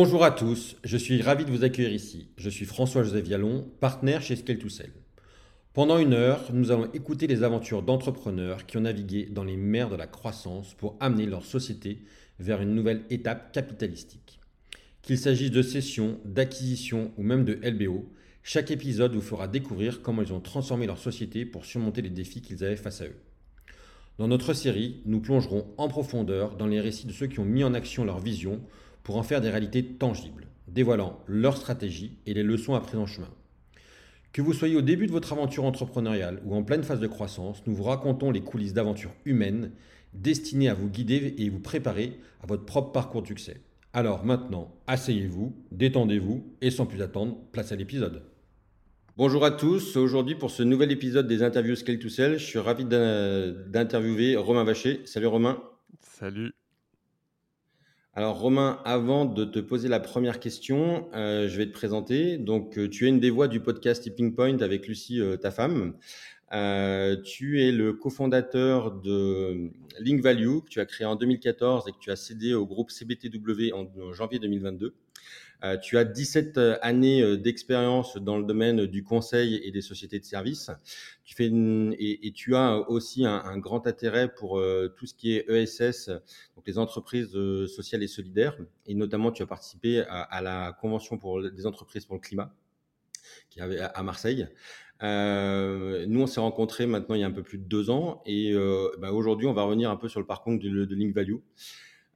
Bonjour à tous, je suis ravi de vous accueillir ici. Je suis François-Joseph Vialon, partenaire chez Scale to Sell. Pendant une heure, nous allons écouter les aventures d'entrepreneurs qui ont navigué dans les mers de la croissance pour amener leur société vers une nouvelle étape capitalistique. Qu'il s'agisse de cession, d'acquisition ou même de LBO, chaque épisode vous fera découvrir comment ils ont transformé leur société pour surmonter les défis qu'ils avaient face à eux. Dans notre série, nous plongerons en profondeur dans les récits de ceux qui ont mis en action leur vision pour en faire des réalités tangibles, dévoilant leur stratégie et les leçons apprises en chemin. Que vous soyez au début de votre aventure entrepreneuriale ou en pleine phase de croissance, nous vous racontons les coulisses d'aventures humaines destinées à vous guider et vous préparer à votre propre parcours de succès. Alors maintenant, asseyez-vous, détendez-vous et sans plus attendre, place à l'épisode. Bonjour à tous, aujourd'hui pour ce nouvel épisode des interviews Scale to Sell, je suis ravi d'interviewer Romain Vacher. Salut Romain. Salut. Alors Romain, avant de te poser la première question, euh, je vais te présenter. Donc euh, tu es une des voix du podcast Tipping Point avec Lucie, euh, ta femme. tu es le cofondateur de Link Value que tu as créé en 2014 et que tu as cédé au groupe CBTW en janvier 2022. Euh, tu as 17 euh, années euh, d'expérience dans le domaine du conseil et des sociétés de services. Tu fais et, tu as aussi un, grand intérêt pour tout ce qui est ESS, donc les entreprises sociales et solidaires. Et notamment, tu as participé à, la convention pour des entreprises pour le climat qui avait à Marseille. nous, on s'est rencontrés maintenant il y a un peu plus de deux ans et bah, aujourd'hui, on va revenir un peu sur le parcours de, de Link Value.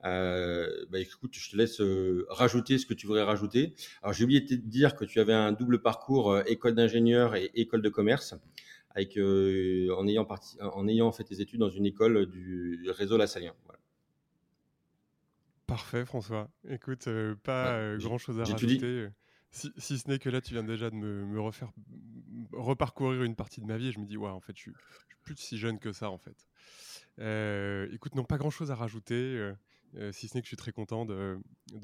Euh, bah, écoute, je te laisse euh, rajouter ce que tu voudrais rajouter. Alors, j'ai oublié de te dire que tu avais un double parcours euh, école d'ingénieur et école de commerce, avec en ayant parti, en ayant fait tes études dans une école du réseau La Voilà. Parfait, François. Écoute, pas grand chose à rajouter. Si, si, ce n'est que là, tu viens déjà de me, me, refaire reparcourir une partie de ma vie et je me dis, ouais, en fait, je suis, je suis plus si jeune que ça, en fait. écoute, non, pas grand chose à rajouter. Euh, si ce n'est que je suis très content de,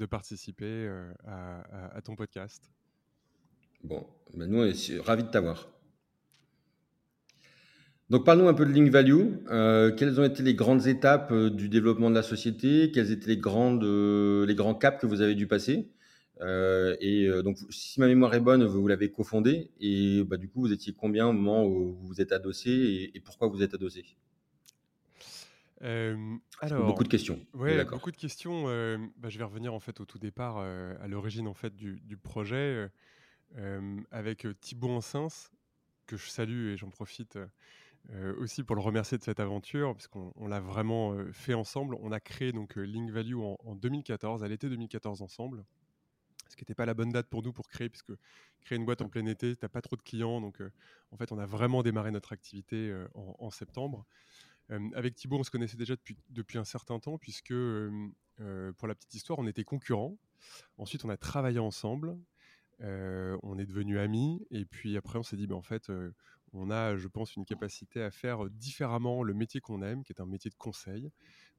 participer euh, à, ton podcast. Bon, ben nous, on est ravis de t'avoir. Donc, parlons un peu de Link Value. Euh, quelles ont été les grandes étapes du développement de la société? Quels étaient les, grandes, les grands caps que vous avez dû passer? Et donc, si ma mémoire est bonne, vous, l'avez cofondé. Et bah, du coup, vous étiez combien au moment où vous vous êtes adossé et, et pourquoi vous êtes adossé? Alors, beaucoup de questions. Ouais, beaucoup de questions. Bah, je vais revenir en fait au tout départ, à l'origine en fait du, projet, avec Thibaut Ansens, que je salue et j'en profite aussi pour le remercier de cette aventure, puisqu'on on, l'a vraiment fait ensemble. On a créé donc Link Value en, en 2014, à l'été 2014 ensemble. Ce qui n'était pas la bonne date pour nous pour créer, puisque créer une boîte en plein été, tu n'as pas trop de clients. Donc, en fait, on a vraiment démarré notre activité en, en septembre avec Thibaut, on se connaissait déjà depuis, un certain temps, puisque, pour la petite histoire, on était concurrents. Ensuite, on a travaillé ensemble. on est devenus amis. Et puis après, on s'est dit, ben, en fait, on a, je pense, une capacité à faire différemment le métier qu'on aime, qui est un métier de conseil.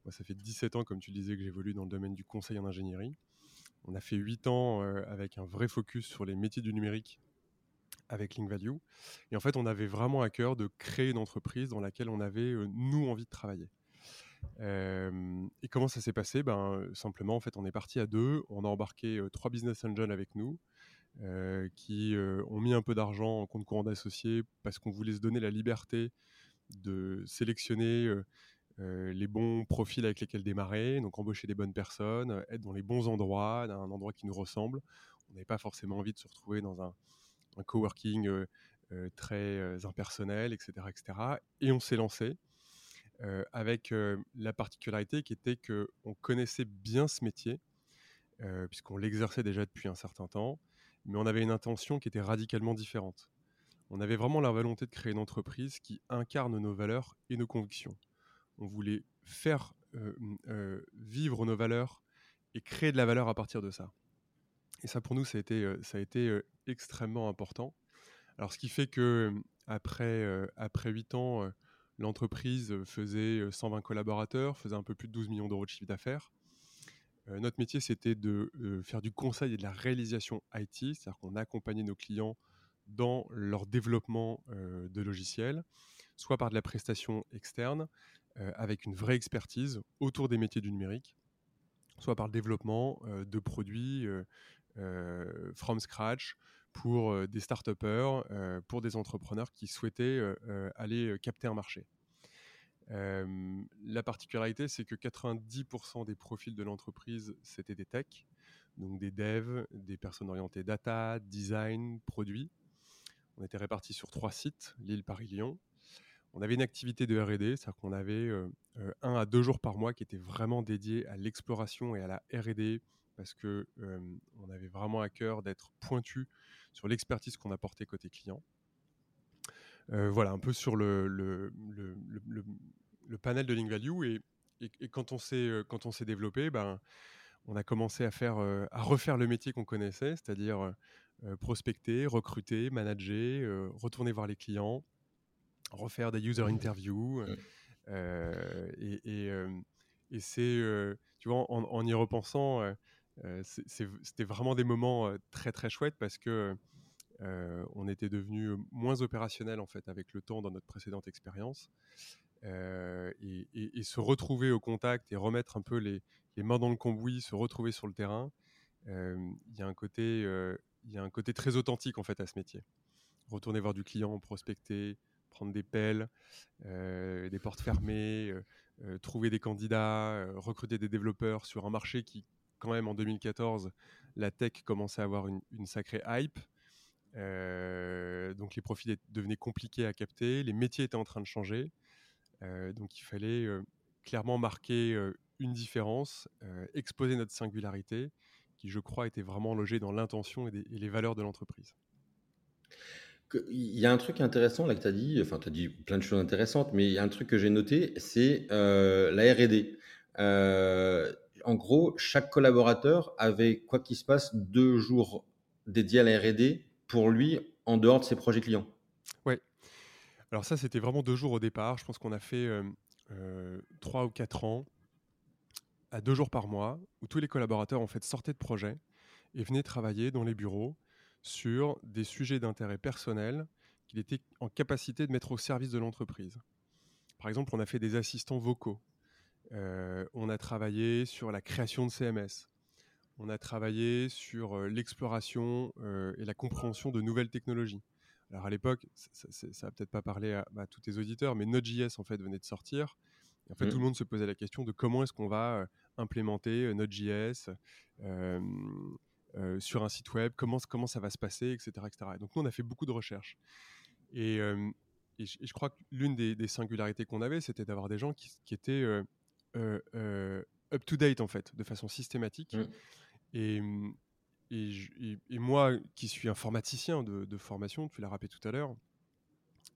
Moi, ça fait 17 ans, comme tu disais, que j'évolue dans le domaine du conseil en ingénierie. On a fait 8 ans avec un vrai focus sur les métiers du numérique avec Link Value. Et en fait, on avait vraiment à cœur de créer une entreprise dans laquelle on avait, nous, envie de travailler. et comment ça s'est passé? Ben, Simplement, en fait, on est parti à deux. On a embarqué trois business angels avec nous qui ont mis un peu d'argent en compte courant d'associés parce qu'on voulait se donner la liberté de sélectionner les bons profils avec lesquels démarrer, donc embaucher les bonnes personnes, être dans les bons endroits, dans un endroit qui nous ressemble. On n'avait pas forcément envie de se retrouver dans un, un coworking très impersonnel, etc., etc. Et on s'est lancé avec la particularité qui était qu'on connaissait bien ce métier, puisqu'on l'exerçait déjà depuis un certain temps, mais on avait une intention qui était radicalement différente. On avait vraiment la volonté de créer une entreprise qui incarne nos valeurs et nos convictions. On voulait faire vivre nos valeurs et créer de la valeur à partir de ça. Et ça, pour nous, ça a été, extrêmement important. Alors, ce qui fait que après, après 8 ans, l'entreprise faisait 120 collaborateurs, faisait un peu plus de 12 millions d'euros de chiffre d'affaires. notre métier, c'était de faire du conseil et de la réalisation IT, c'est-à-dire qu'on accompagnait nos clients dans leur développement de logiciels, soit par de la prestation externe, avec une vraie expertise autour des métiers du numérique, soit par le développement de produits from scratch pour des start-upers, pour des entrepreneurs qui souhaitaient aller capter un marché. la particularité, c'est que 90% des profils de l'entreprise, c'était des techs, donc des devs, des personnes orientées data, design, produits. On était répartis sur trois sites, Lille, Paris, Lyon. On avait une activité de R&D, c'est-à-dire qu'on avait un à deux jours par mois qui était vraiment dédié à l'exploration et à la R&D parce que on avait vraiment à cœur d'être pointu sur l'expertise qu'on apportait côté client. voilà, un peu sur le, le, le, panel de Link Value. Et, et, quand on s'est développé, ben, on a commencé à, faire, à refaire le métier qu'on connaissait, c'est-à-dire prospecter, recruter, manager, retourner voir les clients, refaire des user interviews. et, et, c'est, tu vois, en, en y repensant, c'était vraiment des moments très très chouettes parce que on était devenu moins opérationnel en fait avec le temps dans notre précédente expérience. Et, se retrouver au contact et remettre un peu les, mains dans le cambouis, se retrouver sur le terrain, il y a un côté, il y a un côté très authentique en fait à ce métier. Retourner voir du client, prospecter, prendre des pelles, des portes fermées, trouver des candidats, recruter des développeurs sur un marché qui quand même en 2014, la tech commençait à avoir une, sacrée hype. Euh, donc les profils devenaient compliqués à capter, les métiers étaient en train de changer. Euh, donc il fallait euh, clairement marquer une différence, exposer notre singularité, qui je crois était vraiment logée dans l'intention et, les valeurs de l'entreprise. Il y a un truc intéressant là que tu as dit, enfin tu as dit plein de choses intéressantes, mais il y a un truc que j'ai noté, c'est la RD en gros, chaque collaborateur avait, quoi qu'il se passe, deux jours dédiés à la RD pour lui en dehors de ses projets clients. Oui. Alors ça, c'était vraiment deux jours au départ. Je pense qu'on a fait euh, euh, trois ou quatre ans à deux jours par mois, où tous les collaborateurs en fait sortaient de projet et venaient travailler dans les bureaux sur des sujets d'intérêt personnel qu'il était en capacité de mettre au service de l'entreprise. Par exemple, on a fait des assistants vocaux euh, on a travaillé sur la création de CMS. On a travaillé sur euh, l'exploration euh, et la compréhension de nouvelles technologies. Alors à l'époque, ça, ne va peut-être pas parler à, tous tes auditeurs, mais Node.js en fait venait de sortir. en fait, mmh. tout le monde se posait la question de comment est-ce qu'on va implémenter Node.js sur un site web, comment, comment ça va se passer, etc., etc. donc nous, on a fait beaucoup de recherches. Et, je, crois que l'une des, singularités qu'on avait, c'était d'avoir des gens qui, qui étaient euh, up-to-date, en fait, de façon systématique. Mmh. Et, et, moi, qui suis informaticien de, de formation, tu l'as rappelé tout à l'heure,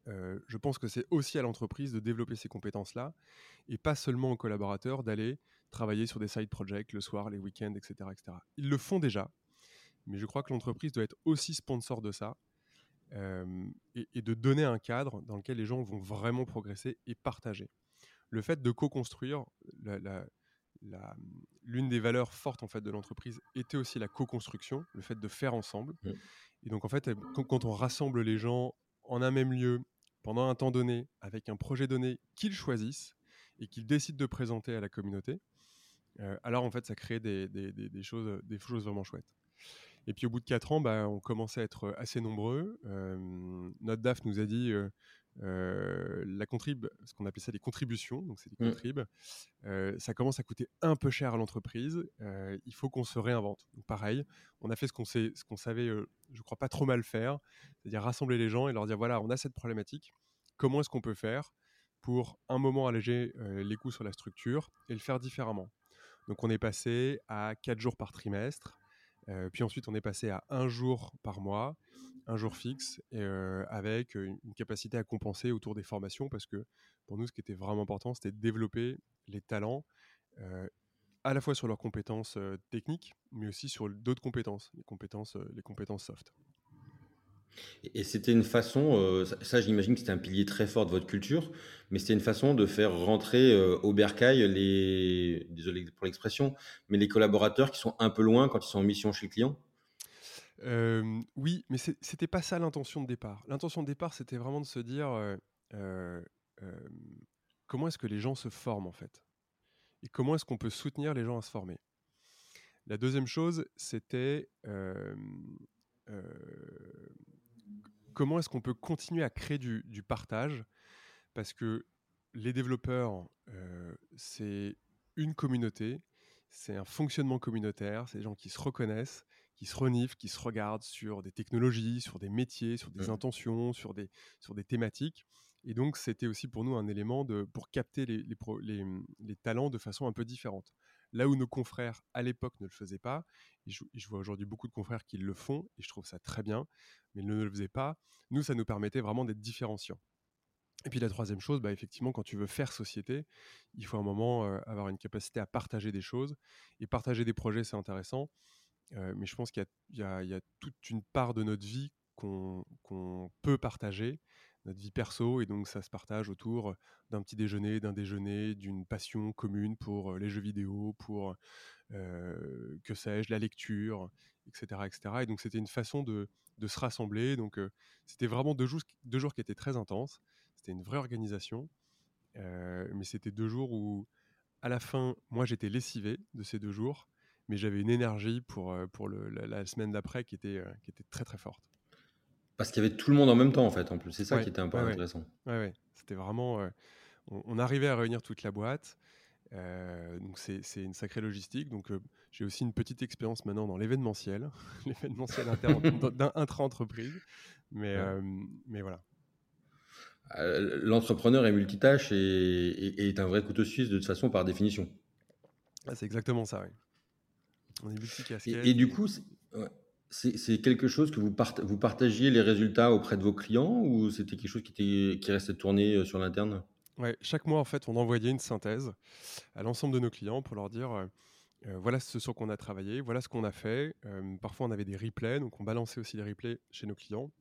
euh, je pense que c'est aussi à l'entreprise de développer ces compétences-là et pas seulement aux collaborateurs d'aller travailler sur des side projects le soir, les week-ends, etc., etc. Ils le font déjà, mais je crois que l'entreprise doit être aussi sponsor de ça et, et, de donner un cadre dans lequel les gens vont vraiment progresser et partager le fait de co-construire, l'une des valeurs fortes en fait de l'entreprise était aussi la co-construction, le fait de faire ensemble. Mmh. Et donc en fait, quand on rassemble les gens en un même lieu pendant un temps donné, avec un projet donné qu'ils choisissent et qu'ils décident de présenter à la communauté, euh, alors en fait, ça crée des, choses, des choses vraiment chouettes. Et puis au bout de quatre ans, bah, on commençait à être assez nombreux. Euh, notre DAF nous a dit euh, euh, la contrib, ce qu'on appelait ça des contributions, donc c'est des mmh. euh, ça commence à coûter un peu cher à l'entreprise. Euh, il faut qu'on se réinvente. Donc pareil, on a fait ce qu'on ce qu'on savait, je crois pas trop mal faire, c'est-à-dire rassembler les gens et leur dire voilà, on a cette problématique. Comment est-ce qu'on peut faire pour un moment alléger les coûts sur la structure et le faire différemment? Donc on est passé à 4 jours par trimestre, puis ensuite on est passé à un jour par mois un jour fixe avec une, capacité à compenser autour des formations parce que pour nous, ce qui était vraiment important, c'était de développer les talents à la fois sur leurs compétences techniques, mais aussi sur d'autres compétences, les compétences soft. Et c'était une façon, ça, j'imagine que c'était un pilier très fort de votre culture, mais c'était une façon de faire rentrer au bercail les, désolé pour l'expression, mais les collaborateurs qui sont un peu loin quand ils sont en mission chez le client? Oui, mais c'était pas ça l'intention de départ. L'intention de départ, c'était vraiment de se dire comment est-ce que les gens se forment en fait, et comment est-ce qu'on peut soutenir les gens à se former? La deuxième chose, c'était comment est-ce qu'on peut continuer à créer du, du partage? Parce que les développeurs, c'est une communauté, c'est un fonctionnement communautaire, c'est des gens qui se reconnaissent, qui se reniflent, qui se regardent sur des technologies, sur des métiers, sur des mmh. intentions, sur des, sur des thématiques. Et donc, c'était aussi pour nous un élément de, pour capter les, les, les, talents de façon un peu différente. Là où nos confrères à l'époque ne le faisaient pas, et je, vois aujourd'hui beaucoup de confrères qui le font, et je trouve ça très bien, mais ils ne le faisaient pas, nous, ça nous permettait vraiment d'être différenciants. Et puis la troisième chose, bah, effectivement, quand tu veux faire société, il faut un moment avoir une capacité à partager des choses. Et partager des projets, c'est intéressant. mais je pense qu'il y, a toute une part de notre vie qu'on peut partager, notre vie perso. Et donc ça se partage autour d'un petit déjeuner, d'un déjeuner, d'une passion commune pour les jeux vidéo, pour, que sais-je, la lecture, etc. etc. Et donc c'était une façon de, se rassembler. Donc c'était vraiment deux jours, deux jours qui étaient très intenses. C'était une vraie organisation. Mais c'était deux jours où, à la fin, moi j'étais lessivé de ces deux jours, mais j'avais une énergie pour, pour le, la, semaine d'après qui était, qui était très très forte. Parce qu'il y avait tout le monde en même temps en fait, en plus. C'est ça qui était un peu intéressant. Ouais, ouais. C'était vraiment. On, on, arrivait à réunir toute la boîte. donc c'est une sacrée logistique. Donc j'ai aussi une petite expérience maintenant dans l'événementiel, l'événementiel intra-entreprise. Mais, mais voilà, euh, l'entrepreneur est multitâche et, est un vrai couteau suisse de toute façon par définition. Ah, c'est exactement ça, oui. On est multicasquette. Et, et du coup, c'est quelque chose que vous, vous partagiez les résultats auprès de vos clients ou c'était quelque chose qui, était, qui restait tourné euh, sur l'interne? Ouais, chaque mois, en fait, on envoyait une synthèse à l'ensemble de nos clients pour leur dire euh, voilà ce sur quoi on a travaillé, voilà ce qu'on a fait. parfois, on avait des replays, donc on balançait aussi les replays chez nos clients.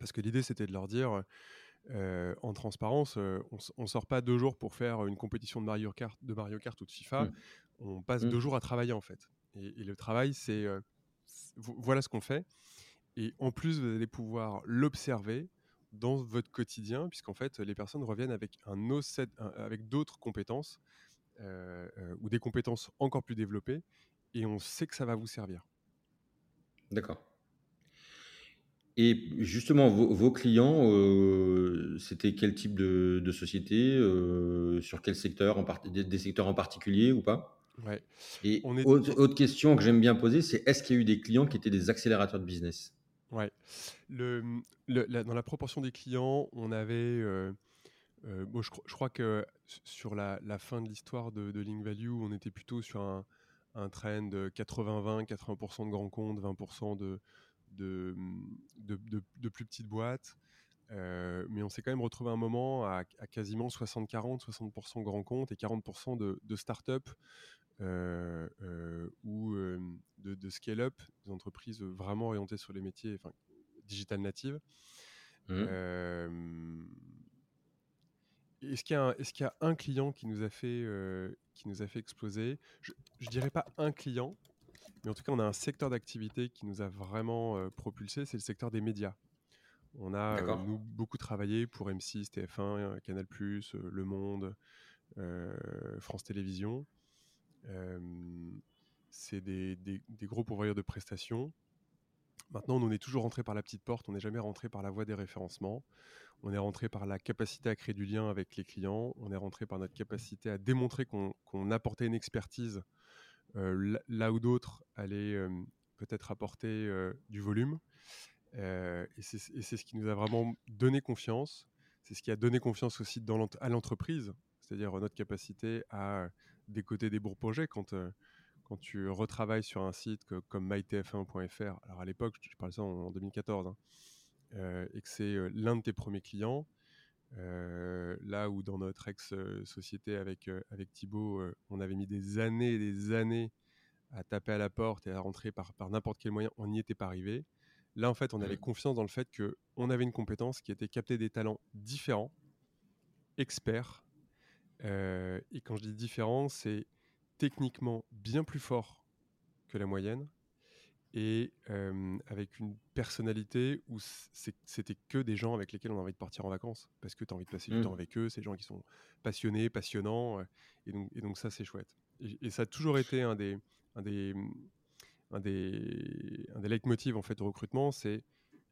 Parce que l'idée, c'était de leur dire en transparence, on ne sort pas deux jours pour faire une compétition de Mario Kart, de Mario Kart ou de FIFA. Mmh. On passe deux mmh. jours à travailler en fait. Et, le travail, c'est voilà ce qu'on fait. Et en plus, vous allez pouvoir l'observer dans votre quotidien, puisqu'en fait, les personnes reviennent avec avec d'autres compétences ou des compétences encore plus développées, et on sait que ça va vous servir. D'accord. Et justement, vos, clients, euh, c'était quel type de, société euh, Sur quel secteur des, secteurs en particulier ou pas? Ouais. Et autre, question que j'aime bien poser, c'est est-ce qu'il y a eu des clients qui étaient des accélérateurs de business? Ouais. Le, dans la proportion des clients, on avait. Euh, bon, je, crois que sur la, fin de l'histoire de, de Link Value, on était plutôt sur un, un trend de 80-20, 80%, de grands comptes, 20% de, de, de, plus petites boîtes. Euh, mais on s'est quand même retrouvé un moment à, quasiment 60-40, 60%, grands comptes et 40% de, de start-up euh, euh, ou de, scale-up, des entreprises vraiment orientées sur les métiers enfin, digital natives. Mmh. Est-ce qu'il y, y, a un client qui nous a fait, qui nous a fait exploser? Je ne dirais pas un client, mais en tout cas, on a un secteur d'activité qui nous a vraiment propulsé, c'est le secteur des médias. On a euh, nous, beaucoup travaillé pour M6, TF1, Canal+, Le Monde, France Télévisions. C'est des, gros pourvoyeurs de prestations. Maintenant, on est toujours rentré par la petite porte, on n'est jamais rentré par la voie des référencements. On est rentré par la capacité à créer du lien avec les clients. On est rentré par notre capacité à démontrer qu'on apportait une expertise là où d'autres allaient peut-être apporter du volume. et c'est ce qui nous a vraiment donné confiance. C'est ce qui a donné confiance aussi dans à l'entreprise, c'est-à-dire notre capacité à décoter des bons projets quand, quand tu retravailles sur un site comme mytf1.fr. Alors à l'époque, je parle ça en, 2014, hein, et que c'est l'un de tes premiers clients. Euh, là où dans notre ex-société avec, euh, avec Thibaut, euh, on avait mis des années et des années à taper à la porte et à rentrer par, par n'importe quel moyen, on n'y était pas arrivé. Là, en fait, on avait mmh. confiance dans le fait qu'on avait une compétence qui était capter des talents différents, experts. Et quand je dis différents, c'est techniquement bien plus fort que la moyenne, et avec une personnalité où c'était que des gens avec lesquels on a envie de partir en vacances parce que tu as envie de passer du temps mmh. avec eux, ces gens qui sont passionnés, passionnants, et, donc, et donc ça c'est chouette. Et, ça a toujours été un des, un des, un des, un des leitmotivs en fait, de recrutement, c'est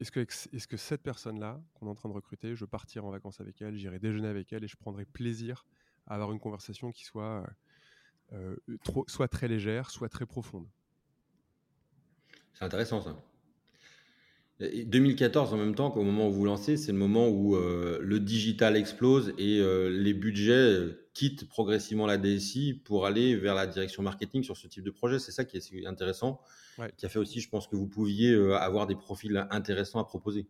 est-ce que, est que cette personne-là qu'on est en train de recruter, je partirai en vacances avec elle, j'irai déjeuner avec elle et je prendrai plaisir à avoir une conversation qui soit, euh, trop, soit très légère, soit très profonde. C'est intéressant ça. 2014, en même temps qu'au moment où vous lancez, c'est le moment où euh, le digital explose et euh, les budgets euh, quittent progressivement la DSI pour aller vers la direction marketing sur ce type de projet. C'est ça qui est intéressant, qui a fait aussi, je pense, que vous pouviez avoir des profils intéressants à proposer.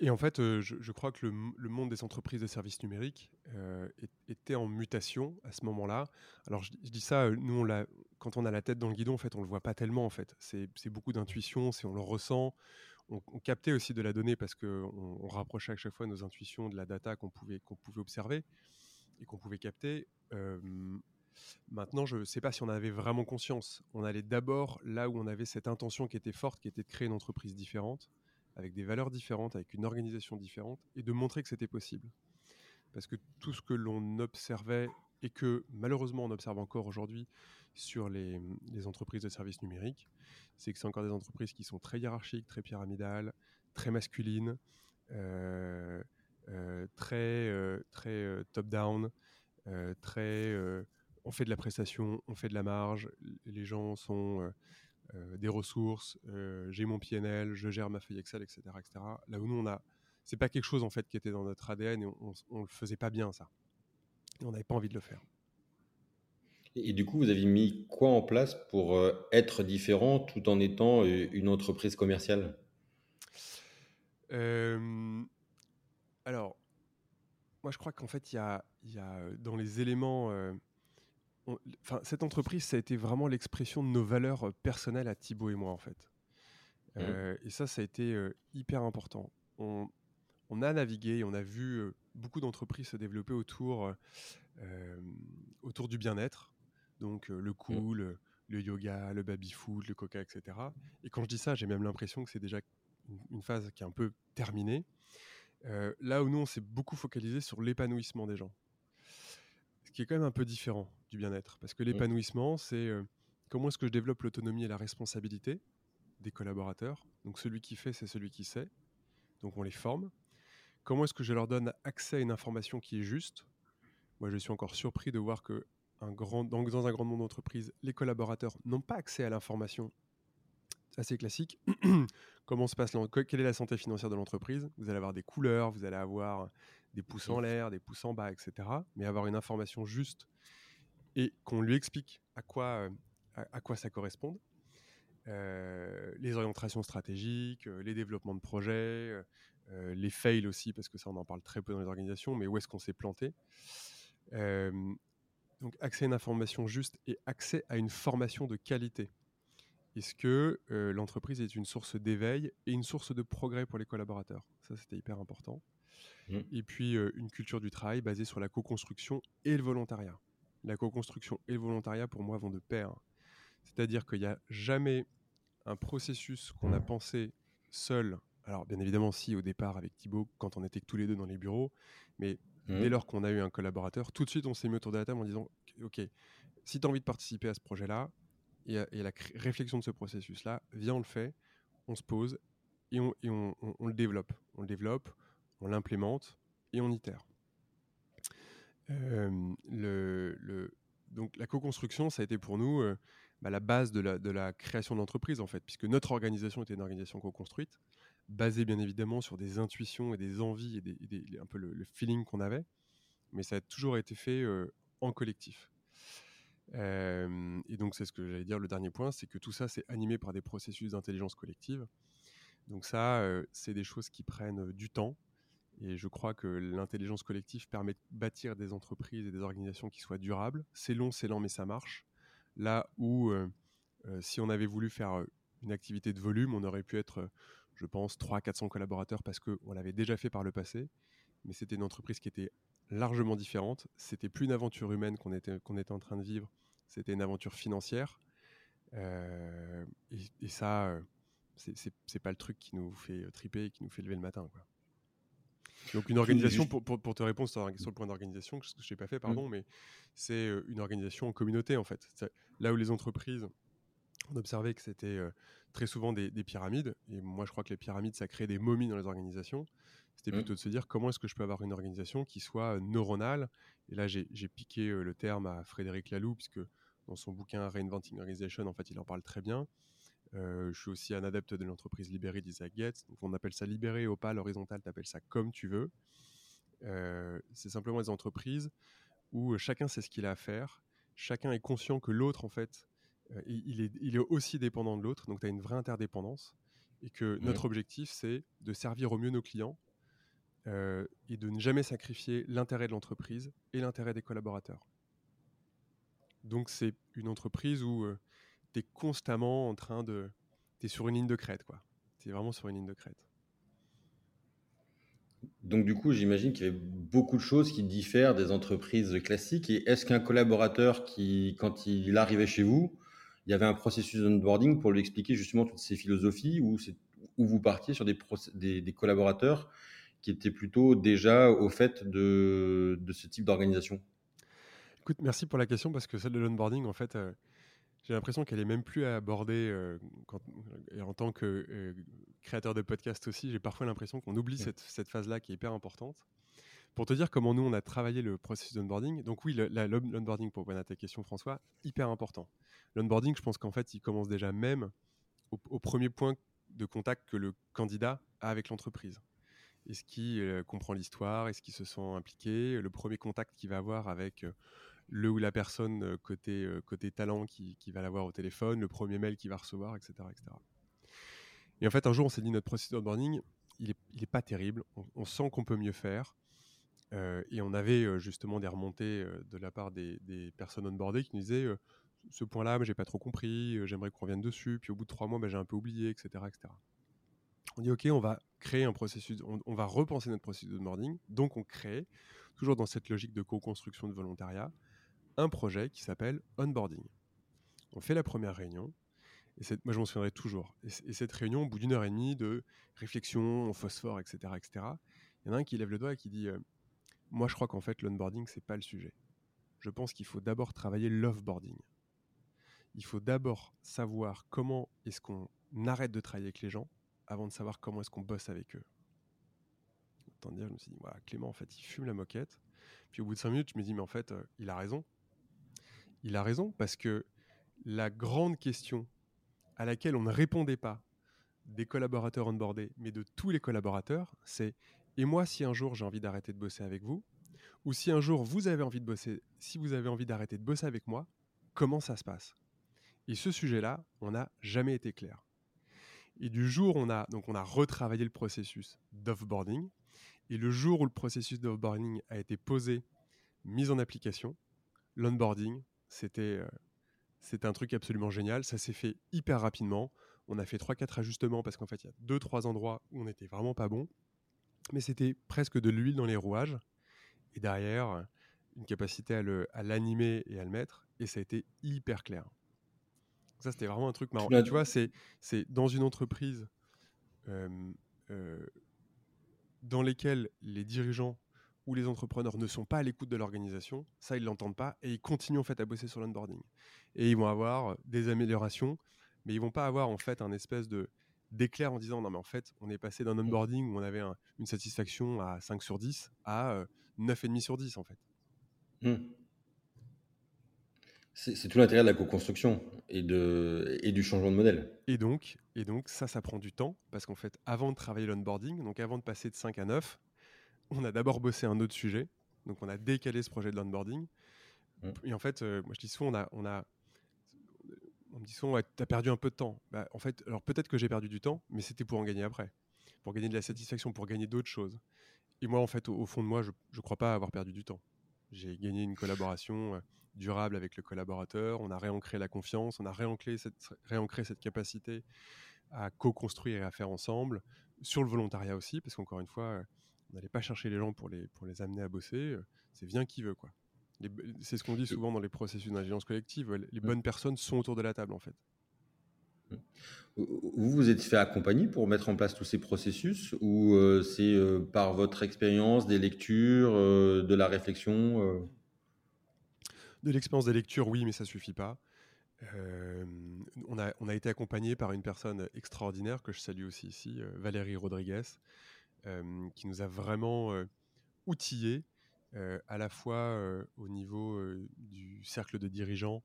Et en fait, je, crois que le, monde des entreprises de services numériques était en mutation à ce moment-là. Alors, je, dis ça, nous, on quand on a la tête dans le guidon, en fait, on le voit pas tellement. En fait, c'est beaucoup d'intuition, c'est on le ressent on, captait aussi de la donnée parce qu'on on rapprochait à chaque fois nos intuitions de la data qu'on pouvait, qu'on pouvait observer et qu'on pouvait capter. maintenant, je ne sais pas si on avait vraiment conscience. On allait d'abord là où on avait cette intention qui était forte, qui était de créer une entreprise différente, avec des valeurs différentes, avec une organisation différente, et de montrer que c'était possible. Parce que tout ce que l'on observait et que malheureusement on observe encore aujourd'hui sur les, entreprises de services numériques, c'est que c'est encore des entreprises qui sont très hiérarchiques, très pyramidales, très masculines, euh, euh, très, euh, très top-down, très on fait de la prestation, on fait de la marge, les gens sont des ressources, j'ai mon PNL, je gère ma feuille Excel, etc., etc. Là où nous on a, c'est pas quelque chose en fait qui était dans notre ADN et on, on, le faisait pas bien ça. Et on n'avait pas envie de le faire. Et du coup, vous avez mis quoi en place pour euh, être différent tout en étant euh, une entreprise commerciale? Alors, moi je crois qu'en fait, il y a, y a, euh, dans les éléments... cette entreprise, ça a été vraiment l'expression de nos valeurs personnelles à Thibaut et moi, en fait. Mmh. et ça, ça a été hyper important. On, on, a navigué, on a vu beaucoup d'entreprises se développer autour, autour du bien-être, donc le mmh. cool, le yoga, le baby-food, le coca, etc. Et quand je dis ça, j'ai même l'impression que c'est déjà une phase qui est un peu terminée. là où nous, on s'est beaucoup focalisé sur l'épanouissement des gens. Qui est quand même un peu différent du bien-être. Parce que mmh. l'épanouissement, c'est comment est-ce que je développe l'autonomie et la responsabilité des collaborateurs. Donc celui qui fait, c'est celui qui sait. Donc on les forme. Comment est-ce que je leur donne accès à une information qui est juste? Moi, je suis encore surpris de voir que un grand, dans, dans un grand nombre d'entreprises, les collaborateurs n'ont pas accès à l'information assez classique. Comment se passe quelle est la santé financière de l'entreprise? Vous allez avoir des couleurs, vous allez avoir des pouces en l'air, des pouces en bas, etc. Mais avoir une information juste et qu'on lui explique à quoi, à, quoi ça correspond. Euh, les orientations stratégiques, euh, les développements de projets, euh, les fails aussi, parce que ça on en parle très peu dans les organisations, mais où est-ce qu'on s'est planté donc accès à une information juste et accès à une formation de qualité. Est-ce que euh, l'entreprise est une source d'éveil et une source de progrès pour les collaborateurs? Ça, c'était hyper important. Mmh. Et puis, euh, une culture du travail basée sur la co-construction et le volontariat. La co-construction et le volontariat, pour moi, vont de pair. C'est-à-dire qu'il n'y a jamais un processus qu'on a pensé seul. Alors, bien évidemment, si au départ, avec Thibaut, quand on était tous les deux dans les bureaux, mais Mmh. Dès lors qu'on a eu un collaborateur, tout de suite, on s'est mis autour de la table en disant Ok, si tu as envie de participer à ce projet-là, et, et, la réflexion de ce processus-là, viens, on le fait, on se pose et on, et on, on, le développe. On le développe, on l'implémente et on itère. Euh, donc la co-construction, ça a été pour nous euh, bah, la base de la, de création d'entreprise, en fait, puisque notre organisation était une organisation co-construite basé bien évidemment sur des intuitions et des envies et, un peu le, feeling qu'on avait, mais ça a toujours été fait en collectif. et donc c'est ce que j'allais dire, le dernier point, c'est que tout ça, c'est animé par des processus d'intelligence collective. Donc ça, c'est des choses qui prennent du temps. Et je crois que l'intelligence collective permet de bâtir des entreprises et des organisations qui soient durables. C'est long, c'est lent, mais ça marche. Là où, si on avait voulu faire une activité de volume, on aurait pu être je pense, 300-400 collaborateurs parce qu'on l'avait déjà fait par le passé, mais c'était une entreprise qui était largement différente. C'était plus une aventure humaine qu'on était, qu'on était en train de vivre, c'était une aventure financière. Euh, et, ça, euh, c'est pas le truc qui nous fait triper et qui nous fait lever le matin. Donc une organisation, pour, pour, te répondre sur, le point d'organisation, ce que je n'ai pas fait, mmh. pardon, mais c'est une organisation en communauté en fait. Là où les entreprises, on observait que c'était très souvent des, pyramides, et moi je crois que les pyramides, ça crée des momies dans les organisations. C'était mmh. plutôt de se dire comment est-ce que je peux avoir une organisation qui soit neuronale? Et là, j'ai piqué le terme à Frédéric Laloux, puisque dans son bouquin Reinventing Organization, en fait, il en parle très bien. Je suis aussi un adepte de l'entreprise libérée d'Isaac Getz. Donc on appelle ça libéré, opale, horizontal, tu appelles ça comme tu veux. c'est simplement des entreprises où chacun sait ce qu'il a à faire, chacun est conscient que l'autre, en fait, il, est, il, est, aussi dépendant de l'autre, donc tu as une vraie interdépendance, et que notre objectif, c'est de servir au mieux nos clients et de ne jamais sacrifier l'intérêt de l'entreprise et l'intérêt des collaborateurs. Donc c'est une entreprise où tu es constamment en train de... Tu es sur une ligne de crête, quoi. Tu es vraiment sur une ligne de crête. Donc du coup, j'imagine qu'il y avait beaucoup de choses qui diffèrent des entreprises classiques. Et est-ce qu'un collaborateur qui, quand il arrivait chez vous, il y avait un processus d'onboarding pour lui expliquer justement toutes ces philosophies ou où vous partiez sur des, des, collaborateurs qui étaient plutôt déjà au fait de, de ce type d'organisation? Écoute, merci pour la question parce que celle de l'onboarding, en fait, euh, j'ai l'impression qu'elle est même plus à aborder euh, quand, et en tant que euh, créateur de podcast aussi. J'ai parfois l'impression qu'on oublie cette, cette phase-là qui est hyper importante. Pour te dire comment nous, on a travaillé le processus d'onboarding, donc oui, l'onboarding, pour répondre à ta question, François, hyper important. L'onboarding, je pense qu'en fait, il commence déjà même au, premier point de contact que le candidat a avec l'entreprise. Est-ce qu'il comprend l'histoire Est-ce qu'il se sent impliqué Le premier contact qu'il va avoir avec le ou la personne côté, côté talent qui, qui va l'avoir au téléphone, le premier mail qu'il va recevoir, etc., etc. Et en fait, un jour, on s'est dit notre processus d'onboarding, il n'est pas terrible. On, sent qu'on peut mieux faire. et on avait justement des remontées de la part des, des personnes onboardées qui nous disaient ce point-là, j'ai pas trop compris, j'aimerais qu'on revienne dessus. Puis au bout de trois mois, bah, j'ai un peu oublié, etc., etc. On dit ok, on va créer un processus, on, on va repenser notre processus d'onboarding. Donc on crée, toujours dans cette logique de co-construction de volontariat, un projet qui s'appelle Onboarding. On fait la première réunion, et moi je m'en souviendrai toujours. Et, cette réunion, au bout d'une heure et demie de réflexion, phosphore, etc., etc., il y en a un qui lève le doigt et qui dit euh, Moi je crois qu'en fait l'onboarding, c'est pas le sujet. Je pense qu'il faut d'abord travailler l'offboarding. Il faut d'abord savoir comment est-ce qu'on arrête de travailler avec les gens avant de savoir comment est-ce qu'on bosse avec eux. Autant dire, je me suis dit, Clément, en fait, il fume la moquette. Puis au bout de cinq minutes, je me dis, mais en fait, euh, il a raison il a raison, parce que la grande question à laquelle on ne répondait pas des collaborateurs onboardés, mais de tous les collaborateurs, c'est et moi si un jour j'ai envie d'arrêter de bosser avec vous, ou si un jour vous avez envie de bosser, d'arrêter de bosser avec moi, comment ça se passe? Et ce sujet-là, on n'a jamais été clair. Et du jour où on a donc on a retravaillé le processus d'offboarding, et le jour où le processus d'offboarding a été posé, mis en application, l'onboarding c'était c'était un truc absolument génial. Ça s'est fait hyper rapidement. On a fait 3-4 ajustements parce qu'en fait, il y a 2-3 endroits où on n'était vraiment pas bon. Mais c'était presque de l'huile dans les rouages. Et derrière, une capacité à l'animer et à le mettre. Et ça a été hyper clair. Ça, c'était vraiment un truc marrant. tu vois, c'est dans une entreprise dans lesquelles les dirigeants où les entrepreneurs ne sont pas à l'écoute de l'organisation, ça ils l'entendent pas et ils continuent en fait à bosser sur l'onboarding. Et ils vont avoir euh, des améliorations, mais ils vont pas avoir en fait un espèce de d'éclair en disant non mais en fait on est passé d'un onboarding où on avait une satisfaction à 5 sur 10 à 9,5 euh, sur 10 en fait. Mmh. C'est tout l'intérêt de la co-construction et, de, et du changement de modèle. Et donc, et donc ça, ça prend du temps parce qu'en fait, avant de travailler l'onboarding, donc avant de passer de 5 à 9, on a d'abord bossé un autre sujet. Donc, on a décalé ce projet de l'onboarding. Mmh. Et en fait, euh, moi, je dis souvent, on a, on a on me dit souvent, tu as perdu un peu de temps. Bah, en fait, alors peut-être que j'ai perdu du temps, mais c'était pour en gagner après, pour gagner de la satisfaction, pour gagner d'autres choses. Et moi, en fait, au, fond de moi, je ne crois pas avoir perdu du temps. J'ai gagné une collaboration euh, durable avec le collaborateur, on a réancré la confiance, on a réancré cette, réancré cette capacité à co-construire et à faire ensemble, sur le volontariat aussi, parce qu'encore une fois, euh, on n'allait pas chercher les gens pour les, pour les amener à bosser. Euh, c'est vient qui veut, quoi. C'est ce qu'on dit souvent dans les processus d'intelligence collective. Les bonnes personnes sont autour de la table, en fait. Vous vous êtes fait accompagner pour mettre en place tous ces processus ou c'est par votre expérience, des lectures, de la réflexion De l'expérience des lectures, oui, mais ça suffit pas. on, a, on a été accompagné par une personne extraordinaire que je salue aussi ici, Valérie Rodriguez, qui nous a vraiment outillés à la fois au niveau du cercle de dirigeants,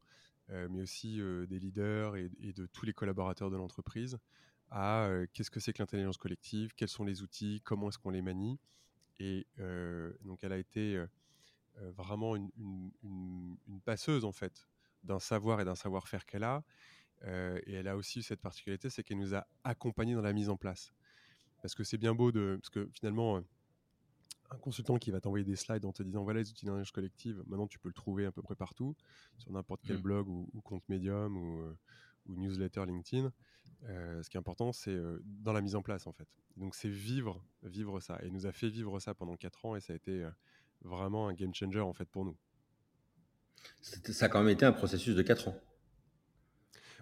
mais aussi des leaders et, de tous les collaborateurs de l'entreprise à qu'est-ce que c'est que l'intelligence collective, quels sont les outils, comment est-ce qu'on les manie. Et donc elle a été vraiment une, passeuse en fait d'un savoir et d'un savoir-faire qu'elle a. et elle a aussi cette particularité, c'est qu'elle nous a accompagnés dans la mise en place. Parce que c'est bien beau de... Parce que finalement, un consultant qui va t'envoyer des slides en te disant voilà les outils d'intelligence collective, maintenant tu peux le trouver à peu près partout, sur n'importe quel mmh. blog ou, compte Medium ou, euh, newsletter LinkedIn. Euh, ce qui est important, c'est euh, dans la mise en place en fait. Donc c'est vivre, vivre ça. Et il nous a fait vivre ça pendant 4 ans et ça a été vraiment un game changer en fait pour nous. Ça a quand même été un processus de 4 ans.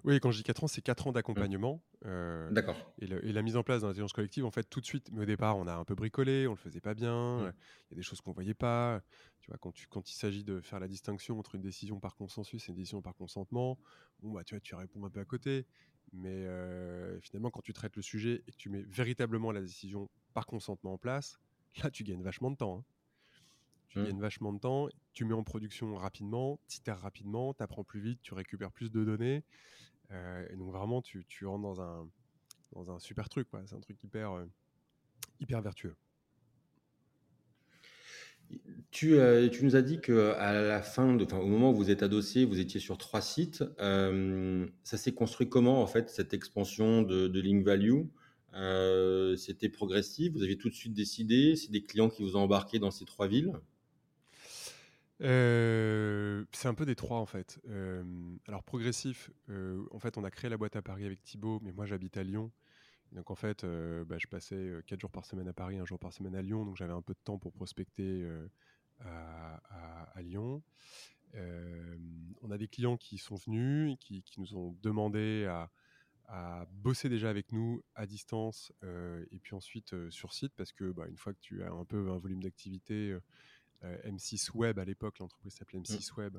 Oui, quand je dis 4 ans, c'est 4 ans d'accompagnement. Euh, D'accord. Et, la mise en place d'intelligence collective, en fait, tout de suite, mais au départ, on a un peu bricolé, on le faisait pas bien, mmh. il y a des choses qu'on voyait pas. Tu vois, quand, tu, quand il s'agit de faire la distinction entre une décision par consensus et une décision par consentement, bon, bah, tu vois, tu réponds un peu à côté. Mais euh, finalement, quand tu traites le sujet et que tu mets véritablement la décision par consentement en place, là, tu gagnes vachement de temps. Hein. Tu mmh. gagnes vachement de temps, tu mets en production rapidement, tu itères rapidement, tu apprends plus vite, tu récupères plus de données. Euh, et donc vraiment, tu, tu, rentres dans un, dans un super truc. C'est un truc hyper, euh, hyper vertueux. Tu, euh, tu, nous as dit qu'à la fin, de, au moment où vous êtes adossé, vous étiez sur trois sites. ça s'est construit comment, en fait, cette expansion de, de Link Value? C'était progressif Vous avez tout de suite décidé C'est des clients qui vous ont embarqué dans ces trois villes? C'est un peu des trois en fait. alors progressif, en fait on a créé la boîte à Paris avec Thibaut, mais moi j'habite à Lyon. Donc en fait, bah, je passais quatre jours par semaine à Paris, un jour par semaine à Lyon, donc j'avais un peu de temps pour prospecter à, Lyon. on a des clients qui sont venus, qui, qui nous ont demandé à, bosser déjà avec nous à distance et puis ensuite sur site, parce que bah, une fois que tu as un peu un volume d'activité euh, M6 Web à l'époque, l'entreprise s'appelait M6 mm. Web,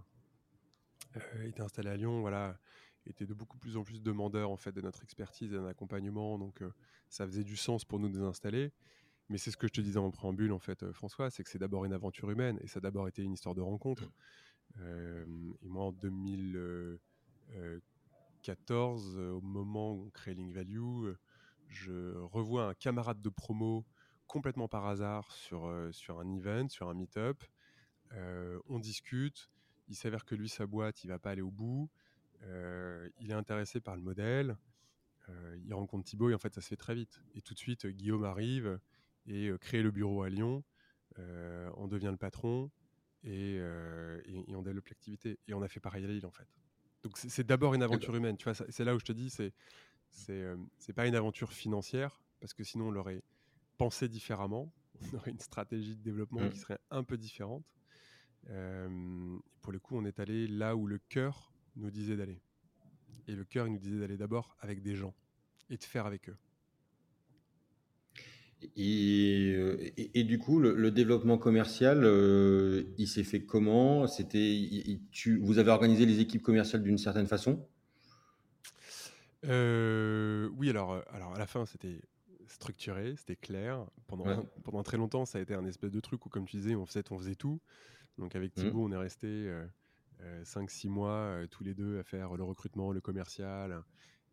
euh, était installée à Lyon, voilà, était de beaucoup plus en plus demandeur en fait de notre expertise et d'un accompagnement, donc euh, ça faisait du sens pour nous de désinstaller. Mais c'est ce que je te disais en préambule, en fait, François, c'est que c'est d'abord une aventure humaine et ça a d'abord été une histoire de rencontre. et moi, en 2014, au moment où on crée Link Value, je revois un camarade de promo complètement par hasard sur, euh, sur un event, sur un meet-up. Euh, on discute. Il s'avère que lui, sa boîte, il va pas aller au bout. Euh, il est intéressé par le modèle. il rencontre Thibaut et en fait, ça se fait très vite. Et tout de suite, Guillaume arrive et crée le bureau à Lyon. on devient le patron et, on développe l'activité. Et on a fait pareil à Lille, en fait. Donc, c'est d'abord une aventure humaine. Tu vois, c'est là où je te dis, c'est c'est pas une aventure financière parce que sinon on l'aurait penser différemment. On aurait une stratégie de développement qui mmh. serait un peu différente. pour le coup, on est allé là où le cœur nous disait d'aller. Et le cœur, il nous disait d'aller d'abord avec des gens et de faire avec eux. Et, et, du coup, le, développement commercial, euh, il s'est fait comment? C'était, vous avez organisé les équipes commerciales d'une certaine façon? Euh, Oui, alors, euh, alors à la fin, c'était structuré, c'était clair. Pendant, pendant très longtemps, ça a été un espèce de truc où, comme tu disais, on faisait, on faisait tout. Donc avec mmh. Thibaut, on est resté 5-6 euh, euh, mois euh, tous les deux à faire le recrutement, le commercial.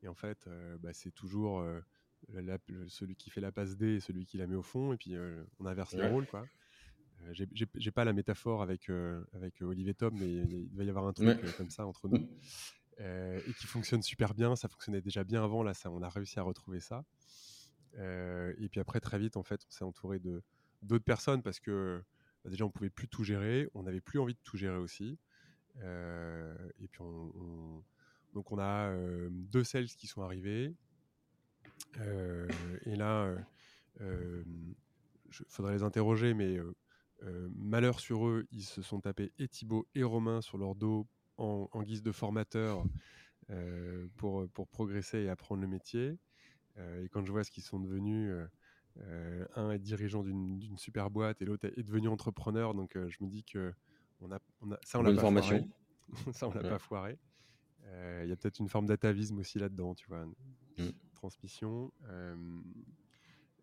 Et en fait, bah, c'est toujours celui qui fait la passe D et celui qui la met au fond. Et puis on inverse les rôles. quoi. J'ai pas la métaphore avec, avec Olivier Tom, mais il va y avoir un truc comme ça entre nous. et qui fonctionne super bien. Ça fonctionnait déjà bien avant. Là, ça, on a réussi à retrouver ça. Euh, et puis après, très vite, en fait, on s'est entouré de d'autres personnes parce que bah, déjà, on pouvait plus tout gérer, on n'avait plus envie de tout gérer aussi. Euh, et puis, on, donc, on a euh, deux sales qui sont arrivés. et là, il faudrait les interroger, mais malheur sur eux, ils se sont tapés et Thibaut et Romain sur leur dos en, guise de formateurs pour, pour progresser et apprendre le métier. Et quand je vois ce qu'ils sont devenus, un est dirigeant d'une super boîte et l'autre est devenu entrepreneur, donc je me dis que on a, on a, ça, on l'a pas foiré. ça, on l'a pas foiré. Il y a peut-être une forme d'atavisme aussi là-dedans, tu vois. Mmh. Transmission.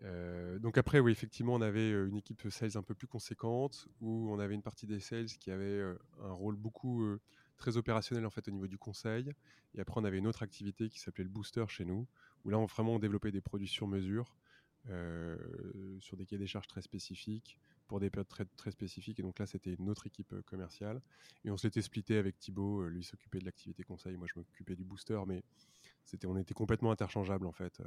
Euh, donc après, oui, effectivement, on avait une équipe sales un peu plus conséquente, où on avait une partie des sales qui avait un rôle beaucoup très opérationnel en fait au niveau du conseil. Et après, on avait une autre activité qui s'appelait le booster chez nous, où là, on vraiment développait des produits sur mesure, sur des cahiers des charges très spécifiques, pour des périodes très, spécifiques. Et donc là, c'était une autre équipe commerciale. Et on s'était splitté avec Thibaut, lui s'occupait de l'activité conseil, moi je m'occupais du booster, mais on était complètement interchangeables en fait.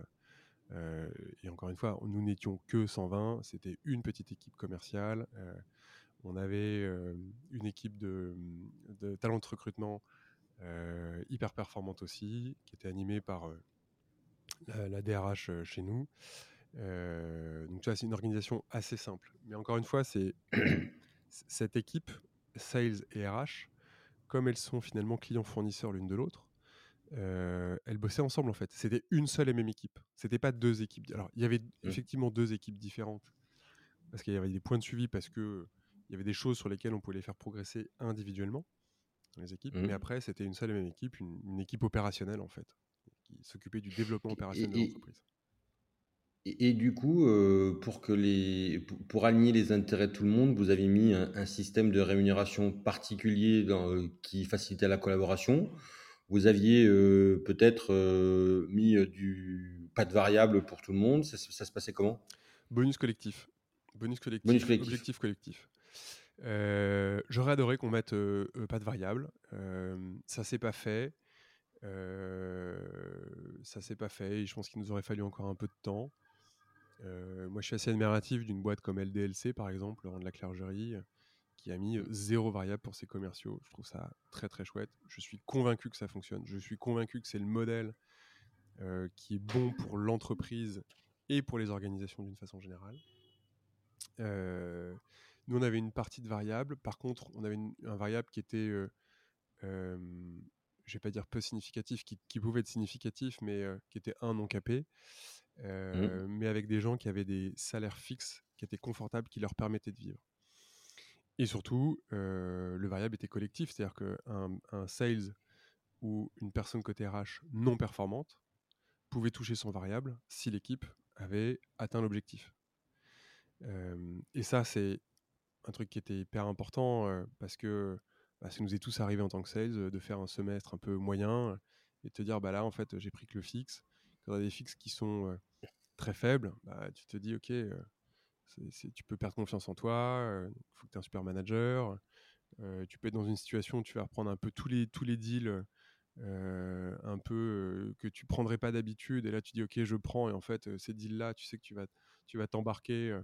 Euh, et encore une fois, nous n'étions que 120, c'était une petite équipe commerciale. Euh, on avait euh, une équipe de, de talents de recrutement hyper performante aussi, qui était animée par la, DRH chez nous. donc ça, c'est une organisation assez simple. Mais encore une fois, c'est cette équipe, sales et RH, comme elles sont finalement clients-fournisseurs l'une de l'autre, euh, elles bossaient ensemble en fait. C'était une seule et même équipe. C'était pas deux équipes. Alors il y avait mmh. effectivement deux équipes différentes parce qu'il y avait des points de suivi parce que il y avait des choses sur lesquelles on pouvait les faire progresser individuellement les équipes. Mais mmh. après c'était une seule et même équipe, une, équipe opérationnelle en fait, qui s'occupait du développement opérationnel de l'entreprise. Et, du coup, euh, pour, que les, pour, aligner les intérêts de tout le monde, vous avez mis un, système de rémunération particulier dans, euh, qui facilitait la collaboration vous aviez euh, peut-être mis du pas de variable pour tout le monde. Ça, se passait comment? Bonus collectif. Bonus collectif. Objectif collectif. J'aurais adoré qu'on mette pas de variable. ça s'est pas fait. Ça s'est pas fait. Et je pense qu'il nous aurait fallu encore un peu de temps. moi, je suis assez admiratif d'une boîte comme LDLC, par exemple, Laurent de la Clergerie, qui a mis zéro variable pour ses commerciaux. Je trouve ça très très chouette. Je suis convaincu que ça fonctionne. Je suis convaincu que c'est le modèle qui est bon pour l'entreprise et pour les organisations d'une façon générale. nous, on avait une partie de variable. Par contre, on avait un variable qui était, je ne vais pas dire peu significatif, qui, pouvait être significatif, mais qui était un non capé. Mmh. mais avec des gens qui avaient des salaires fixes, qui étaient confortables, qui leur permettaient de vivre. Et surtout, le variable était collectif, c'est-à-dire qu'un un sales ou une personne côté RH non performante pouvait toucher son variable si l'équipe avait atteint l'objectif. et ça, c'est un truc qui était hyper important parce que bah, ça nous est tous arrivé en tant que sales de faire un semestre un peu moyen et de te dire, bah là, en fait, j'ai pris que le fixe. Quand tu as des fixes qui sont très faibles, bah, tu te dis, OK, tu peux perdre confiance en toi, il faut que tu aies un super manager. tu peux être dans une situation où tu vas reprendre un peu tous les, tous les deals un peu que tu prendrais pas d'habitude. Et là, tu dis, OK, je prends. Et en fait, ces deals-là, tu sais que tu vas, tu vas t'embarquer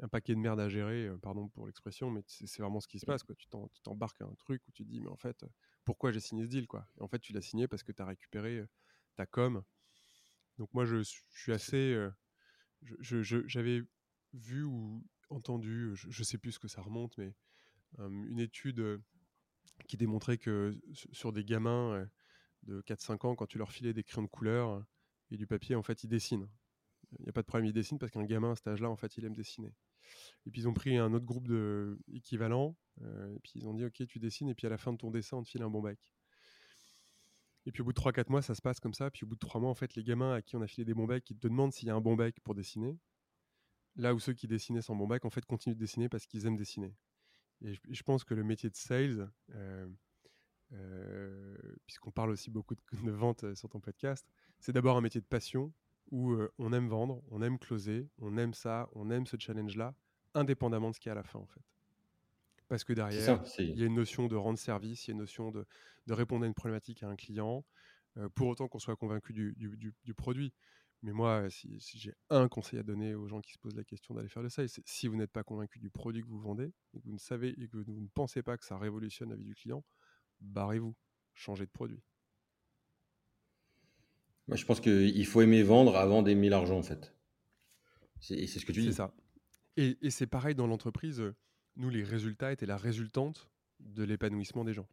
un paquet de merde à gérer, pardon pour l'expression, mais c'est vraiment ce qui se passe. Quoi. Tu t'embarques un truc où tu te dis, mais en fait, pourquoi j'ai signé ce deal quoi? Et en fait, tu l'as signé parce que tu as récupéré ta com. Donc moi, je, suis assez... J'avais vu ou entendu, je ne sais plus ce que ça remonte, mais une étude qui démontrait que sur des gamins de 4-5 ans, quand tu leur filais des crayons de couleur et du papier, en fait, ils dessinent. Il n'y a pas de problème, ils dessinent parce qu'un gamin à cet âge-là, en fait, il aime dessiner. Et puis ils ont pris un autre groupe de équivalents, et puis ils ont dit, ok, tu dessines, et puis à la fin de ton dessin, on te file un bon bac. Et puis au bout de 3-4 mois, ça se passe comme ça. Puis au bout de 3 mois, en fait, les gamins à qui on a filé des bons becs, ils te demandent s'il y a un bon bec pour dessiner. Là où ceux qui dessinaient sans bon bac, en fait, continuent de dessiner parce qu'ils aiment dessiner. Et je, pense que le métier de sales, euh, euh, puisqu'on parle aussi beaucoup de, vente euh, sur ton podcast, c'est d'abord un métier de passion où on aime vendre, on aime closer, on aime ça, on aime ce challenge-là, indépendamment de ce qu'il y a à la fin, en fait. Parce que derrière, il y a une notion de rendre service, il y a une notion de, répondre à une problématique à un client, pour autant qu'on soit convaincu du produit. Mais moi, si, j'ai un conseil à donner aux gens qui se posent la question d'aller faire le sales, c'est si vous n'êtes pas convaincu du produit que vous vendez, et que vous ne savez et que vous ne pensez pas que ça révolutionne la vie du client, barrez-vous, changez de produit. Moi, je pense qu'il faut aimer vendre avant d'aimer l'argent, en fait. Et c'est ce que tu dis. C'est ça. Et, et c'est pareil dans l'entreprise. Nous, les résultats étaient la résultante de l'épanouissement des gens.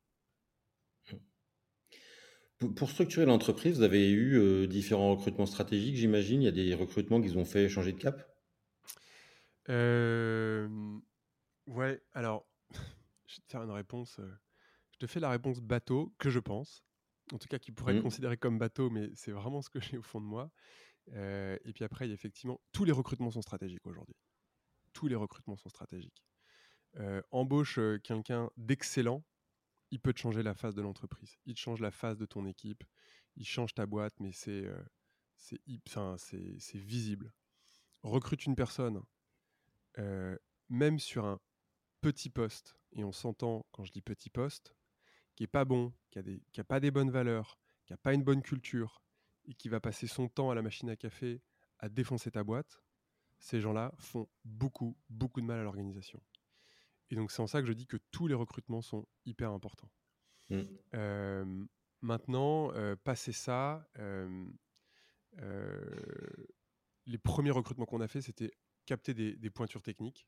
pour structurer l'entreprise, vous avez eu différents recrutements stratégiques, j'imagine. Il y a des recrutements qui vous ont fait changer de cap? Ouais, alors, je vais te faire une réponse. je te fais la réponse bateau, que je pense. En tout cas, qui pourrait être mmh. considéré comme bateau, mais c'est vraiment ce que j'ai au fond de moi. et puis après, il y a effectivement, tous les recrutements sont stratégiques aujourd'hui. Tous les recrutements sont stratégiques. embauche quelqu'un d'excellent, il peut te changer la phase de l'entreprise. Il te change la phase de ton équipe. Il change ta boîte, mais c'est c'est c'est visible. Recrute une personne, même sur un petit poste, et on s'entend quand je dis petit poste, qui est pas bon, qui a, des, qui a pas des bonnes valeurs, qui a pas une bonne culture, et qui va passer son temps à la machine à café à défoncer ta boîte, ces gens-là font beaucoup, beaucoup de mal à l'organisation. Et donc, c'est en ça que je dis que tous les recrutements sont hyper importants. Mmh. maintenant, passer ça, les premiers recrutements qu'on a fait, c'était capter des, pointures techniques.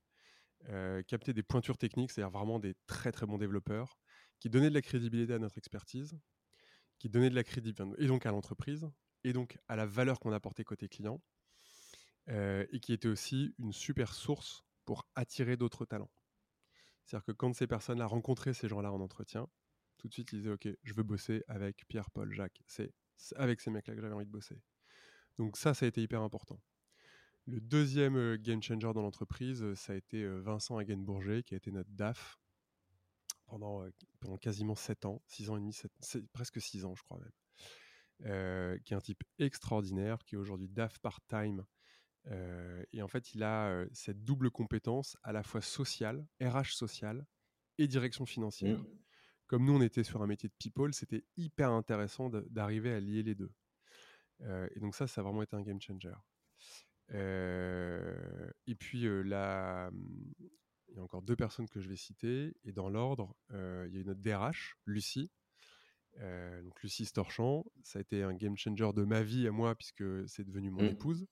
capter des pointures techniques, c'est-à-dire vraiment des très très bons développeurs qui donnaient de la crédibilité à notre expertise, qui donnaient de la crédibilité et donc à l'entreprise, et donc à la valeur qu'on apportait côté client, et qui était aussi une super source pour attirer d'autres talents. C'est-à-dire que quand ces personnes-là rencontraient ces gens-là en entretien, tout de suite ils disaient Ok, je veux bosser avec Pierre, Paul, Jacques. C'est avec ces mecs-là que j'avais envie de bosser. Donc ça, ça a été hyper important. Le deuxième game changer dans l'entreprise, ça a été Vincent Hagen-Bourget, qui a été notre DAF pendant, pendant quasiment 7 ans, 6 ans et demi, presque 6 ans, je crois même. qui est un type extraordinaire, qui est aujourd'hui DAF part-time et en fait, il a cette double compétence à la fois sociale, RH sociale et direction financière. Mmh. Comme nous, on était sur un métier de people, c'était hyper intéressant d'arriver à lier les deux. et donc ça, ça a vraiment été un game changer. et puis là, mmh, il y a encore deux personnes que je vais citer. Et dans l'ordre, il y a une autre DRH, Lucie. donc Lucie Storchamp, ça a été un game changer de ma vie à moi puisque c'est devenu mon mmh. épouse.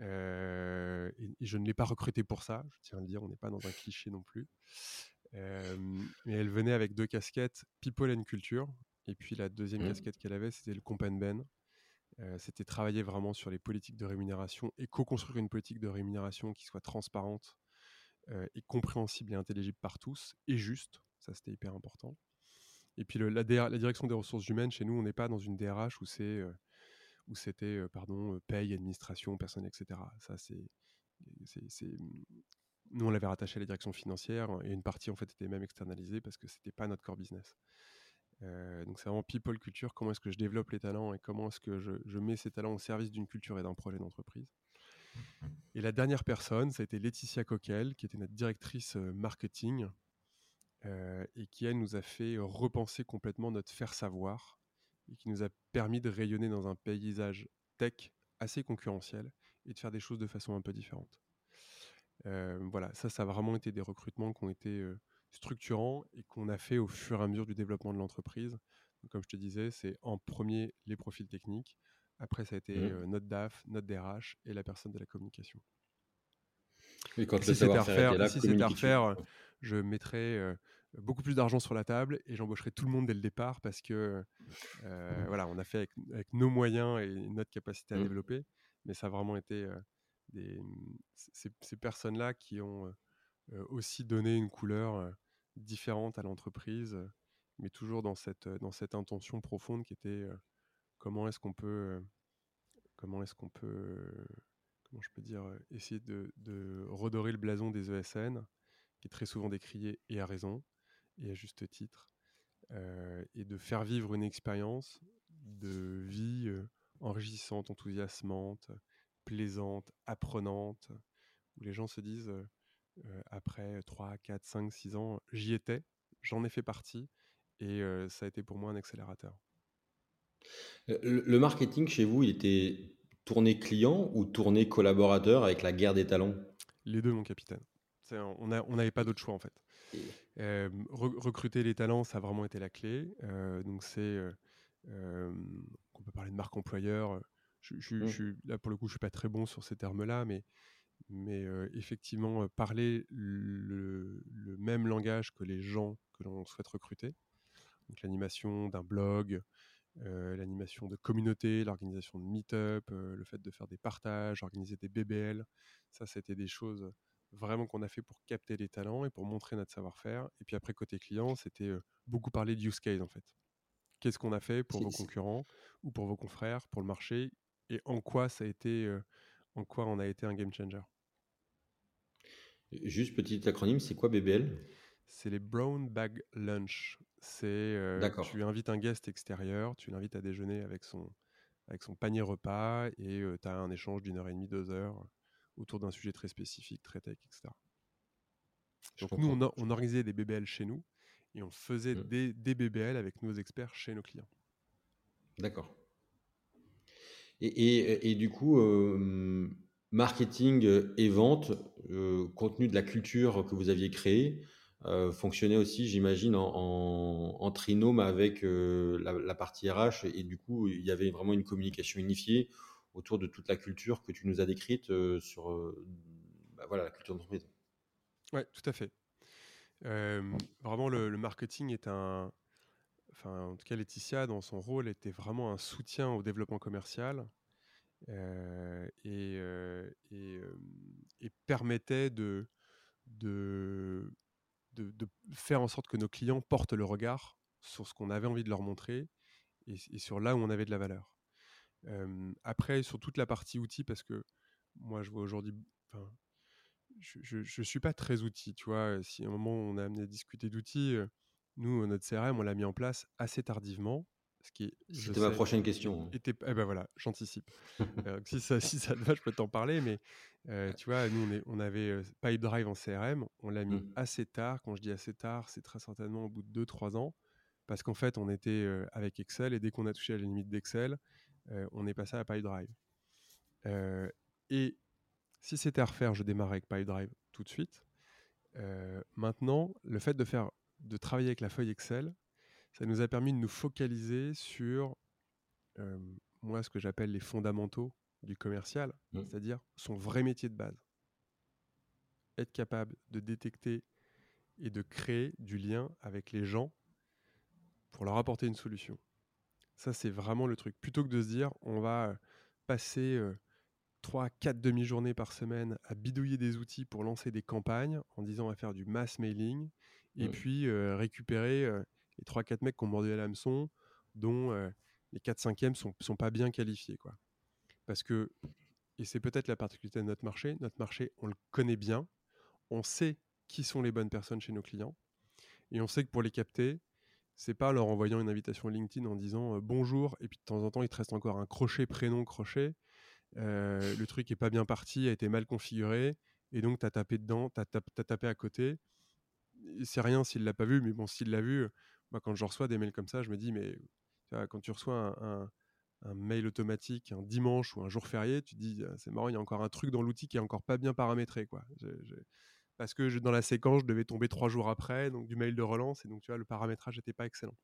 Euh, et, je ne l'ai pas recrutée pour ça, je tiens à le dire, on n'est pas dans un cliché non plus. Euh, mais elle venait avec deux casquettes, People and Culture. Et puis la deuxième mmh. casquette qu'elle avait, c'était le Compan Ben. Euh, c'était travailler vraiment sur les politiques de rémunération et co-construire une politique de rémunération qui soit transparente et compréhensible et intelligible par tous et juste. Ça, c'était hyper important. Et puis la, la, direction des ressources humaines, chez nous, on n'est pas dans une DRH où c'est où c'était pardon paye, administration, personnel, etc. Ça c'est nous on l'avait rattaché à la direction financière et une partie en fait était même externalisée parce que c'était pas notre core business. donc c'est vraiment people culture. Comment est-ce que je développe les talents et comment est-ce que je, mets ces talents au service d'une culture et d'un projet d'entreprise? Et la dernière personne, ça a été Laetitia Coquel, qui était notre directrice marketing et qui elle nous a fait repenser complètement notre faire savoir et qui nous a permis de rayonner dans un paysage tech assez concurrentiel et de faire des choses de façon un peu différente. Euh, voilà, ça, ça a vraiment été des recrutements qui ont été euh, structurants et qu'on a fait au fur et à mesure du développement de l'entreprise. Comme je te disais, c'est en premier les profils techniques, après ça a été mmh. notre DAF, notre DRH et la personne de la communication. Et quand si c'était à refaire, si à refaire, je mettrais beaucoup plus d'argent sur la table et j'embaucherai tout le monde dès le départ parce que euh, voilà, on a fait avec, nos moyens et notre capacité à mmh. développer, mais ça a vraiment été euh, des, ces, personnes-là qui ont euh, aussi donné une couleur différente à l'entreprise, mais toujours dans cette, dans cette intention profonde qui était comment est-ce qu'on peut, dire, essayer de, redorer le blason des ESN qui est très souvent décrié et à raison, et à juste titre, euh, et de faire vivre une expérience de vie euh, enrichissante, enthousiasmante, plaisante, apprenante, où les gens se disent, euh, après 3, 4, 5, 6 ans, j'y étais, j'en ai fait partie, et ça a été pour moi un accélérateur. Le marketing chez vous, il était tourné client ou tourné collaborateur avec la guerre des talents? Les deux, mon capitaine. On n'avait pas d'autre choix en fait recruter les talents, ça a vraiment été la clé. donc c'est, on peut parler de marque employeur. Je, mmh. là pour le coup, je suis pas très bon sur ces termes-là, mais mais effectivement parler le, même langage que les gens que l'on souhaite recruter. Donc l'animation d'un blog, l'animation de communauté, l'organisation de meet-up, le fait de faire des partages, organiser des BBL. Ça, c'était des choses vraiment qu'on a fait pour capter les talents et pour montrer notre savoir-faire. Et puis après, côté client, c'était beaucoup parler de use case en fait. Qu'est-ce qu'on a fait pour vos concurrents ou pour vos confrères, pour le marché et en quoi ça a été, en quoi on a été un game changer? Juste petit acronyme, c'est quoi BBL C'est les Brown Bag Lunch. C'est tu invites un guest extérieur, tu l'invites à déjeuner avec son, avec son panier repas et tu as un échange d'une heure et demie, deux heures autour d'un sujet très spécifique, très tech, etc. Donc nous, on, organisait des BBL chez nous et on faisait mmh. des, des, BBL avec nos experts chez nos clients. D'accord. Et, et, du coup, euh, marketing et vente, euh, contenu de la culture que vous aviez créée, euh, fonctionnait aussi, j'imagine, en, trinôme avec la, partie RH. Et du coup, il y avait vraiment une communication unifiée autour de toute la culture que tu nous as décrite euh, sur euh, bah, voilà, la culture d'entreprise. Oui, tout à fait. vraiment, le, marketing est un. Enfin, en tout cas, Laetitia, dans son rôle, était vraiment un soutien au développement commercial euh, et, et, et, permettait de, de, faire en sorte que nos clients portent le regard sur ce qu'on avait envie de leur montrer et, sur là où on avait de la valeur après, sur toute la partie outils, parce que moi, je vois aujourd'hui, je, je, suis pas très outil, tu vois. Si à un moment on a amené à discuter d'outils, nous, notre CRM, on l'a mis en place assez tardivement. C'était ma prochaine question. Était, eh ben voilà, j'anticipe. si, ça, si ça te va, je peux t'en parler, mais tu vois, nous, on, est, on avait Pipedrive en CRM, on l'a mis mmh. assez tard. Quand je dis assez tard, c'est très certainement au bout de 2-3 ans, parce qu'en fait, on était avec Excel, et dès qu'on a touché à la limite d'Excel, euh, on est passé à PyDrive. Euh, et si c'était à refaire, je démarrais avec PyDrive tout de suite. Euh, maintenant, le fait de faire, de travailler avec la feuille Excel, ça nous a permis de nous focaliser sur moi ce que j'appelle les fondamentaux du commercial, mmh. c'est-à-dire son vrai métier de base. Être capable de détecter et de créer du lien avec les gens pour leur apporter une solution. Ça, c'est vraiment le truc. Plutôt que de se dire, on va passer 3, 4 demi-journées par semaine à bidouiller des outils pour lancer des campagnes en disant on va faire du mass mailing et puis récupérer les 3-4 mecs qui ont mordu à l'hameçon dont les 4-5e sont, sont pas bien qualifiés. Quoi. Parce que, et c'est peut-être la particularité de notre marché, notre marché, on le connaît bien, on sait qui sont les bonnes personnes chez nos clients et on sait que pour les capter, c'est pas leur envoyant une invitation LinkedIn en disant bonjour et puis de temps en temps il te reste encore un crochet prénom crochet. le truc est pas bien parti, a été mal configuré et donc tu as tapé dedans, tu as, tapé à côté. C'est rien s'il l'a pas vu, mais bon, s'il l'a vu, moi quand je reçois des mails comme ça, je me dis mais quand tu reçois un, mail automatique un dimanche ou un jour férié, tu te dis c'est marrant, il y a encore un truc dans l'outil qui est encore pas bien paramétré quoi parce que dans la séquence, je devais tomber trois jours après, donc du mail de relance, et donc tu vois, le paramétrage n'était pas excellent.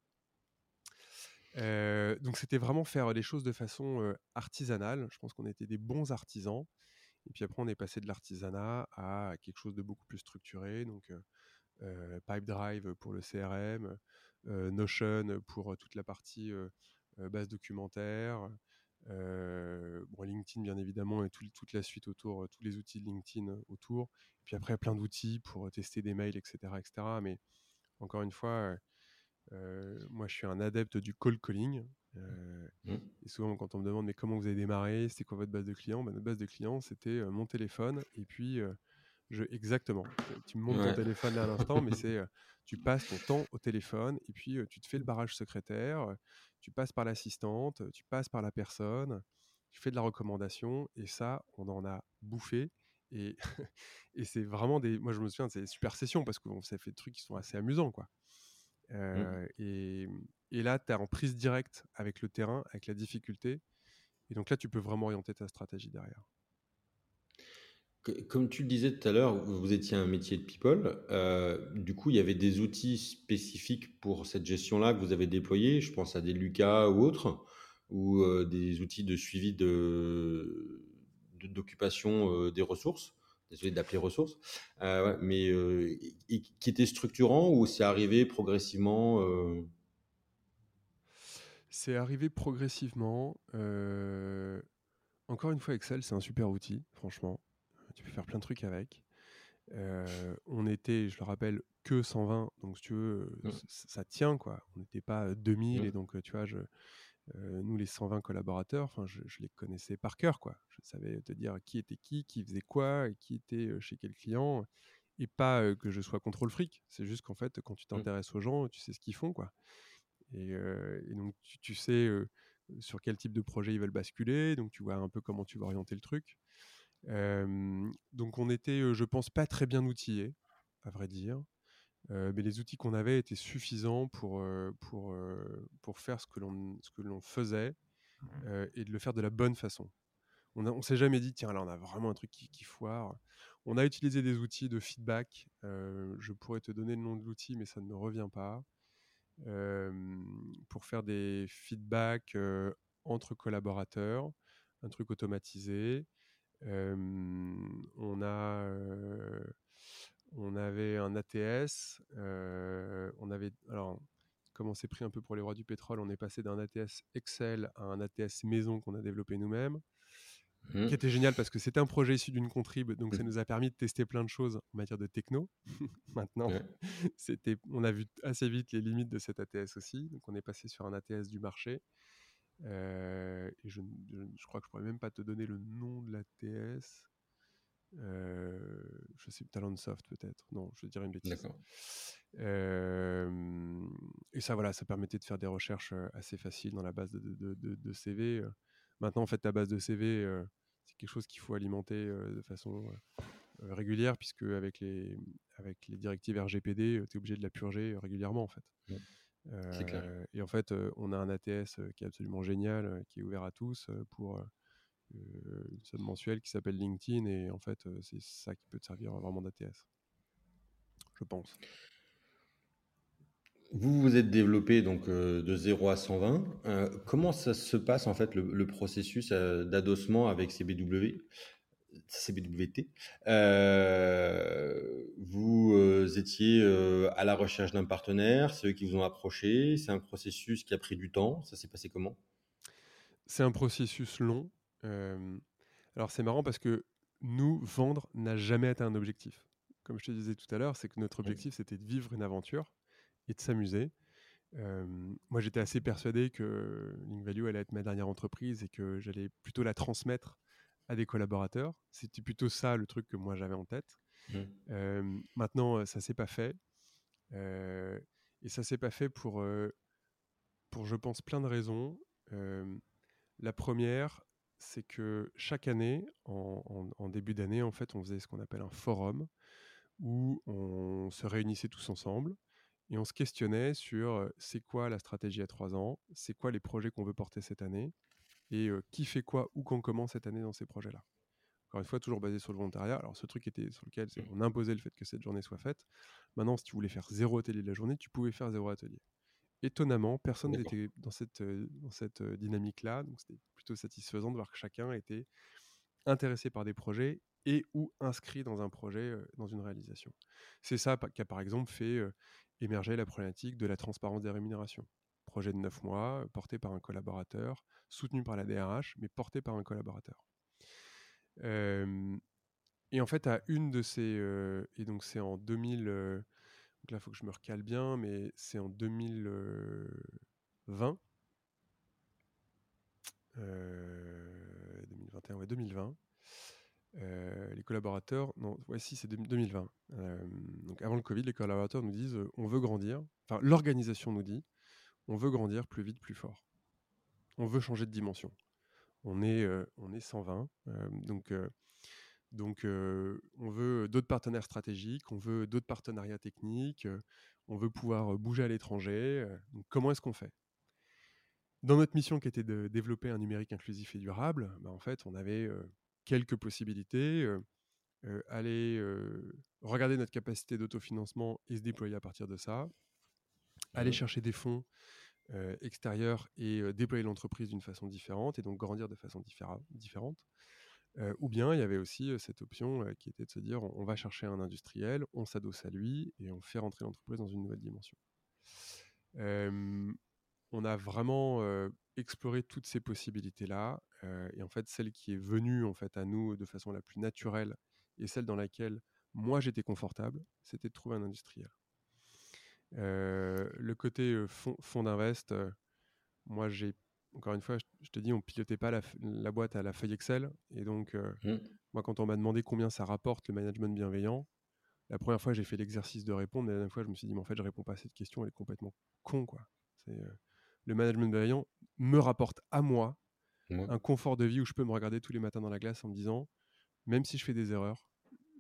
Euh, donc c'était vraiment faire les choses de façon euh, artisanale. Je pense qu'on était des bons artisans. Et puis après, on est passé de l'artisanat à quelque chose de beaucoup plus structuré. Donc euh, Pipedrive pour le CRM, Notion pour toute la partie base documentaire, bon, LinkedIn bien évidemment et toute la suite autour, tous les outils de LinkedIn autour. Et puis après plein d'outils pour tester des mails, etc., etc. Mais encore une fois, moi je suis un adepte du call calling. Mmh. Et souvent quand on me demande mais comment vous avez démarré, c'était quoi votre base de clients, bah, notre base de clients c'était mon téléphone et puis je, exactement. Tu me montres ton téléphone là à l'instant, mais c'est tu passes ton temps au téléphone et puis tu te fais le barrage secrétaire, tu passes par l'assistante, tu passes par la personne, tu fais de la recommandation et ça, on en a bouffé. Et, et c'est vraiment des. Moi, je me souviens, c'est des super sessions parce qu'on s'est fait des trucs qui sont assez amusants, quoi. Mmh. et, et, là, tu es en prise directe avec le terrain, avec la difficulté. Et donc là, tu peux vraiment orienter ta stratégie derrière. Comme tu le disais tout à l'heure, vous étiez un métier de people. Euh, du coup, il y avait des outils spécifiques pour cette gestion-là que vous avez déployés. Je pense à des Lucas ou autres, ou euh, des outils de suivi de d'occupation euh, des ressources. Désolé d'appeler ressources, mais qui étaient structurants ou c'est arrivé progressivement C'est arrivé progressivement. encore une fois, Excel, c'est un super outil, franchement. Tu peux faire plein de trucs avec. on était, je le rappelle, que 120, donc si tu veux, mmh. ça tient quoi. On n'était pas 2000 mmh. et donc tu vois, je, nous les 120 collaborateurs, enfin, je, les connaissais par cœur quoi. Je savais te dire qui était qui, qui faisait quoi, et qui était chez quel client, et pas que je sois contrôle fric. C'est juste qu'en fait, quand tu mmh. t'intéresses aux gens, tu sais ce qu'ils font quoi. Et, donc tu, tu sais sur quel type de projet ils veulent basculer, donc tu vois un peu comment tu vas orienter le truc. Donc on était, je pense, pas très bien outillés, à vrai dire. mais les outils qu'on avait étaient suffisants pour, pour, pour faire ce que l'on faisait mmh. et de le faire de la bonne façon. On ne s'est jamais dit, tiens, là, on a vraiment un truc qui, qui foire. On a utilisé des outils de feedback. je pourrais te donner le nom de l'outil, mais ça ne me revient pas. pour faire des feedbacks entre collaborateurs, un truc automatisé. On a on avait un ATS, on avait alors comme on s'est pris un peu pour les rois du pétrole, on est passé d'un ATS Excel à un ATS maison qu'on a développé nous-mêmes, mmh. qui était génial parce que c'était un projet issu d'une contrib, donc ça mmh. nous a permis de tester plein de choses en matière de techno. Maintenant, c'était, on a vu assez vite les limites de cet ATS aussi, donc on est passé sur un ATS du marché. Et je, je, crois que je pourrais même pas te donner le nom de l'ATS. Euh, je sais, Talentsoft peut-être. Non, je dirais une bêtise. Euh, et ça, voilà, ça permettait de faire des recherches euh, assez faciles dans la base de, de, CV. Maintenant, en fait, ta base de CV, c'est quelque chose qu'il faut alimenter de façon régulière, puisque avec les, avec les directives RGPD, tu es obligé de la purger régulièrement, en fait. Et en fait, on a un ATS qui est absolument génial, qui est ouvert à tous pour une somme mensuelle qui s'appelle LinkedIn et en fait c'est ça qui peut te servir vraiment d'ATS. Je pense. Vous vous êtes développé donc de 0 à 120. comment ça se passe en fait le, processus d'adossement avec CBW CBWT Vous étiez à la recherche d'un partenaire, c'est eux qui vous ont approché, c'est un processus qui a pris du temps, ça s'est passé comment? C'est un processus long alors c'est marrant parce que nous, vendre n'a jamais été un objectif. Comme je te disais tout à l'heure, c'est que notre objectif, c'était de vivre une aventure et de s'amuser. moi, j'étais assez persuadé que Link Value allait être ma dernière entreprise et que j'allais plutôt la transmettre à des collaborateurs. C'était plutôt ça le truc que moi j'avais en tête. Mmh. maintenant, ça s'est pas fait. et ça s'est pas fait pour, pour, je pense, plein de raisons. la première, c'est que chaque année, en, début d'année, en fait, on faisait ce qu'on appelle un forum où on se réunissait tous ensemble et on se questionnait sur c'est quoi la stratégie à trois ans, c'est quoi les projets qu'on veut porter cette année? Et qui fait quoi ou quand comment cette année dans ces projets-là. Encore une fois, toujours basé sur le volontariat. Alors, ce truc était sur lequel on imposait le fait que cette journée soit faite. Maintenant, si tu voulais faire zéro atelier de la journée, tu pouvais faire zéro atelier étonnamment, personne n'était dans cette, dans cette dynamique-là. Donc, c'était plutôt satisfaisant de voir que chacun était intéressé par des projets et ou inscrit dans un projet, dans une réalisation. C'est ça qui a par exemple fait émerger la problématique de la transparence des rémunérations. Projet de 9 mois, porté par un collaborateur, soutenu par la DRH, mais porté par un collaborateur. et en fait, à une de ces... et donc c'est en 2000... Donc là, il faut que je me recale bien, mais c'est en 2020. 2021, ouais, 2020. les collaborateurs, non, voici, c'est 2020. donc avant le Covid, les collaborateurs nous disent on veut grandir. Enfin, l'organisation nous dit on veut grandir plus vite, plus fort. On veut changer de dimension. On est, on est 120. donc, donc, on veut d'autres partenaires stratégiques, on veut d'autres partenariats techniques, on veut pouvoir bouger à l'étranger. comment est-ce qu'on fait? Dans notre mission qui était de développer un numérique inclusif et durable, bah, en fait, on avait quelques possibilités. aller regarder notre capacité d'autofinancement et se déployer à partir de ça. Aller mmh chercher des fonds extérieurs et déployer l'entreprise d'une façon différente et donc grandir de façon différente ou bien il y avait aussi cette option qui était de se dire on, va chercher un industriel, on s'adosse à lui et on fait rentrer l'entreprise dans une nouvelle dimension. on a vraiment exploré toutes ces possibilités-là. et en fait, celle qui est venue en fait à nous de façon la plus naturelle et celle dans laquelle moi j'étais confortable, c'était de trouver un industriel. Le côté fonds d'invest, moi j'ai encore une fois, je, te dis, on pilotait pas la, boîte à la feuille Excel. Et donc, mmh. moi, quand on m'a demandé combien ça rapporte le management bienveillant, la première fois, j'ai fait l'exercice de répondre. La deuxième fois, je me suis dit, mais en fait, je réponds pas à cette question. Elle est complètement con, quoi. Le management bienveillant me rapporte à moi un confort de vie où je peux me regarder tous les matins dans la glace en me disant, même si je fais des erreurs,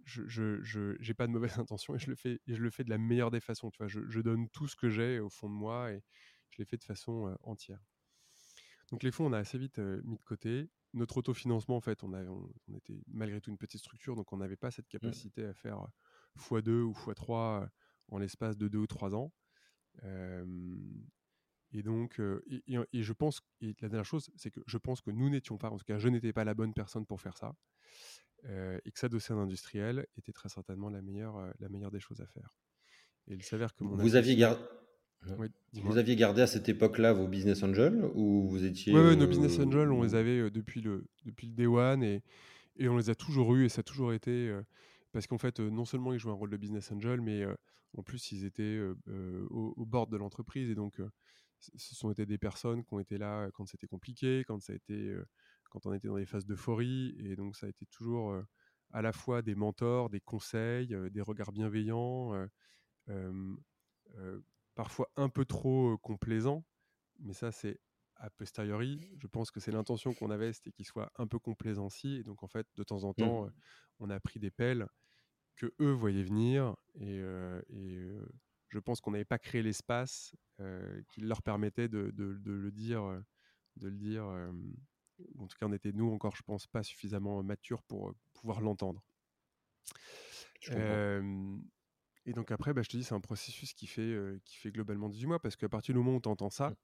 je n'ai pas de mauvaises intentions et je le fais et je le fais de la meilleure des façons. Tu vois, je, donne tout ce que j'ai au fond de moi et je l'ai fait de façon entière. Donc les fonds, on a assez vite mis de côté. Notre autofinancement, en fait, on, était malgré tout une petite structure, donc on n'avait pas cette mmh. capacité à faire x2 ou x3 en l'espace de deux ou trois ans. Et donc, et, je pense, et la dernière chose, c'est que je pense que nous n'étions pas, en tout cas, je n'étais pas la bonne personne pour faire ça, et que ça, dossier industriel était très certainement la meilleure, la meilleure des choses à faire. Et il s'avère que mon vous aviez gardé, vous aviez gardé à cette époque-là vos business angels ou vous étiez Oui, nos business angels, on les avait depuis le depuis le day one et, et on les a toujours eus et ça a toujours été parce qu'en fait, non seulement ils jouaient un rôle de business angel, mais en plus ils étaient au, au, bord de l'entreprise et donc ce sont été des personnes qui ont été là quand c'était compliqué, quand ça a été, quand on était dans des phases d'euphorie, et donc ça a été toujours à la fois des mentors, des conseils, des regards bienveillants, parfois un peu trop complaisants, mais ça c'est a posteriori. Je pense que c'est l'intention qu'on avait, c'était qu'ils soient un peu complaisants et donc en fait de temps en mmh. temps, on a pris des pelles que eux voyaient venir et, je pense qu'on n'avait pas créé l'espace qui leur permettait de, le dire, de le dire. en tout cas, on était nous encore, je pense, pas suffisamment matures pour pouvoir l'entendre. et donc après, bah, je te dis, c'est un processus qui fait, qui fait globalement 18 mois, parce qu'à partir du moment où tu entends ça, mmh.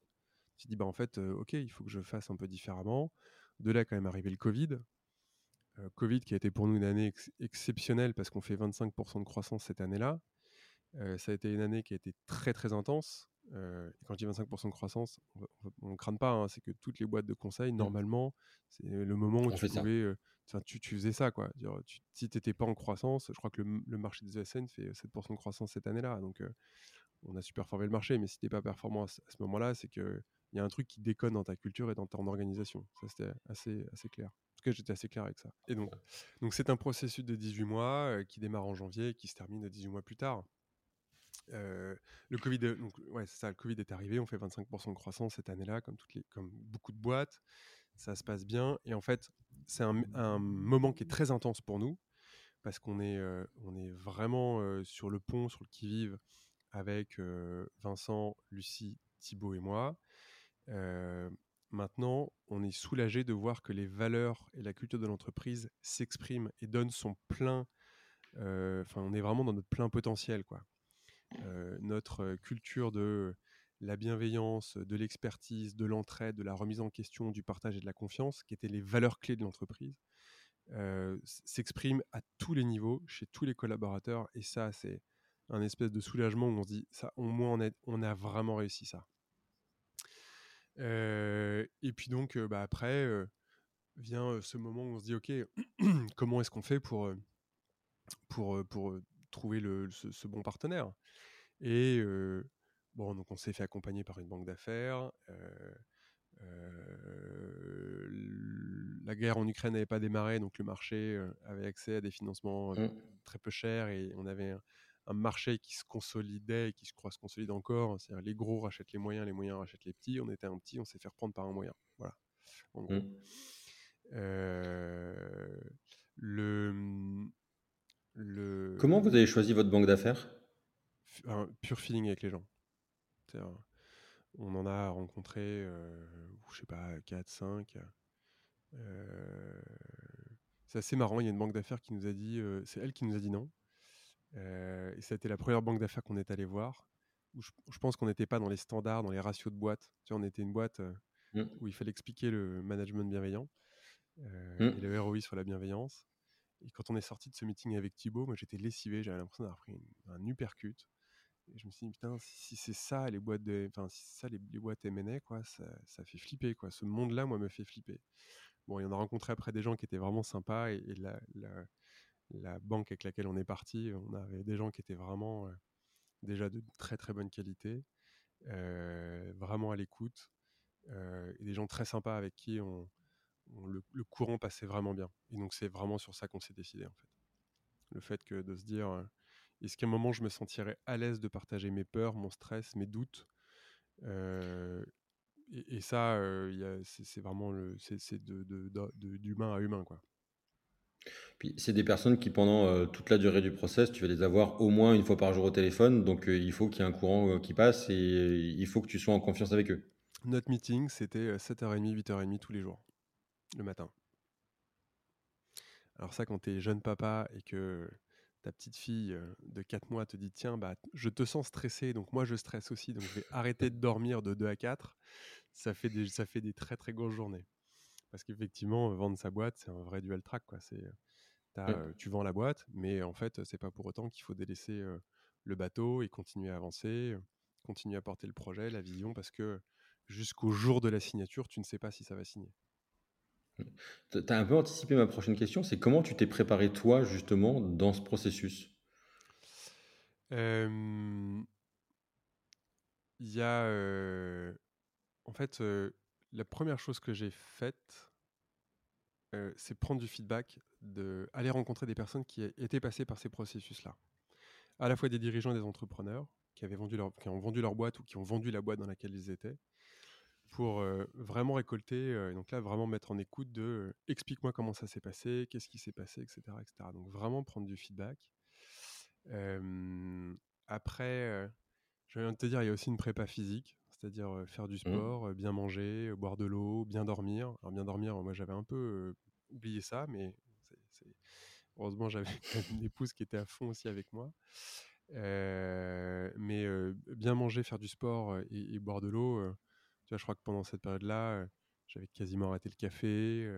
tu te dis, bah, en fait, ok, il faut que je fasse un peu différemment. De là, quand même arrivé le Covid. Covid qui a été pour nous une année exceptionnelle parce qu'on fait 25% de croissance cette année-là. Ça a été une année qui a été très très intense. et quand je dis 25% de croissance, on ne crâne pas, hein, c'est que toutes les boîtes de conseil, mmh. normalement, c'est le moment où tu pouvais. tu, tu, faisais ça, quoi. Dire, si tu n'étais pas en croissance, je crois que le, marché des ESN fait 7% de croissance cette année-là. Donc, on a super performé le marché, mais si tu n'es pas performant à ce, moment-là, c'est qu'il y a un truc qui déconne dans ta culture et dans ton organisation. Ça, c'était assez, assez clair. En tout cas, j'étais assez clair avec ça. Et donc, donc c'est un processus de 18 mois qui démarre en janvier et qui se termine 18 mois plus tard le Covid, donc, ouais, le Covid est arrivé, on fait 25% de croissance cette année-là, comme, toutes les, comme beaucoup de boîtes. Ça se passe bien. Et en fait, c'est un, moment qui est très intense pour nous, parce qu'on est, on est vraiment sur le pont, sur le qui-vive, avec Vincent, Lucie, Thibaut et moi. maintenant, on est soulagé de voir que les valeurs et la culture de l'entreprise s'expriment et donnent son plein. Enfin, on est vraiment dans notre plein potentiel, quoi. Euh, notre culture de la bienveillance, de l'expertise, de l'entraide, de la remise en question, du partage et de la confiance, qui étaient les valeurs clés de l'entreprise, euh, s'exprime à tous les niveaux, chez tous les collaborateurs. Et ça, c'est un espèce de soulagement où on se dit, ça, au moins, on a, on a vraiment réussi ça. Euh, et puis donc, bah, après, vient ce moment où on se dit, OK, comment est-ce qu'on fait pour, pour, pour trouver le, ce, bon partenaire. Et bon, donc on s'est fait accompagner par une banque d'affaires. la guerre en Ukraine n'avait pas démarré, donc le marché avait accès à des financements mmh. très peu chers et on avait un, marché qui se consolidait et qui, je crois, se consolide encore. C'est-à-dire les gros rachètent les moyens, les moyens rachètent les petits. On était un petit, on s'est fait reprendre par un moyen. Voilà. Mmh. le, Comment vous avez choisi votre banque d'affaires? Un pur feeling avec les gens. on en a rencontré, euh, je sais pas, 4, 5. Euh, c'est assez marrant, il y a une banque d'affaires qui nous a dit, euh, c'est elle qui nous a dit non. Et ça a été la première banque d'affaires qu'on est allé voir. Où je, pense qu'on n'était pas dans les standards, dans les ratios de boîte. Tu vois, on était une boîte mmh. où il fallait expliquer le management bienveillant mmh. et le ROI sur la bienveillance. Et quand on est sorti de ce meeting avec Thibaut, moi j'étais lessivé, j'avais l'impression d'avoir pris un uppercut. Et je me suis dit, putain, si, c'est ça les boîtes de, enfin, si ça les, boîtes M&A, quoi, ça, fait flipper, quoi. Ce monde-là, moi, me fait flipper. Bon, il y en a rencontré après des gens qui étaient vraiment sympas et, la, la, banque avec laquelle on est parti, on avait des gens qui étaient vraiment euh, déjà de très très bonne qualité, euh, vraiment à l'écoute, euh, et des gens très sympas avec qui on, le, le, courant passait vraiment bien. Et donc c'est vraiment sur ça qu'on s'est décidé en fait. Le fait que de se dire est-ce qu'à un moment, je me sentirais à l'aise de partager mes peurs, mon stress, mes doutes et, ça, c'est vraiment le, c'est d'humain à humain, quoi. Puis c'est des personnes qui, pendant toute la durée du process, tu vas les avoir au moins une fois par jour au téléphone. Donc il faut qu'il y ait un courant qui passe et il faut que tu sois en confiance avec eux. Notre meeting, c'était 7h30, 8h30 tous les jours, le matin. Alors ça, quand tu es jeune papa et que ta petite fille de 4 mois te dit tiens bah je te sens stressé donc moi je stresse aussi donc je vais arrêter de dormir de 2 à 4 ça fait des ça fait des très très grosses journées. Parce qu'effectivement vendre sa boîte c'est un vrai dual track quoi. C'est tu vends la boîte mais en fait c'est pas pour autant qu'il faut délaisser le bateau et continuer à avancer continuer à porter le projet la vision parce que jusqu'au jour de la signature tu ne sais pas si ça va signer tu as un peu anticipé ma prochaine question, c'est comment tu t'es préparé toi justement dans ce processus? Il y a... en fait, la première chose que j'ai faite, c'est prendre du feedback, de aller rencontrer des personnes qui étaient passées par ces processus-là. À la fois des dirigeants et des entrepreneurs qui, avaient vendu leur, qui ont vendu leur boîte ou qui ont vendu la boîte dans laquelle ils étaient, pour vraiment récolter, donc là, vraiment mettre en écoute de explique-moi comment ça s'est passé, qu'est-ce qui s'est passé, etc., etc. Donc vraiment prendre du feedback. après, je viens de te dire, il y a aussi une prépa physique, c'est-à-dire faire du mmh. sport, bien manger, boire de l'eau, bien dormir. Alors bien dormir, moi j'avais un peu oublié ça, mais heureusement j'avais une épouse qui était à fond aussi avec moi. mais bien manger, faire du sport et boire de l'eau je crois que pendant cette période-là, j'avais quasiment arrêté le café,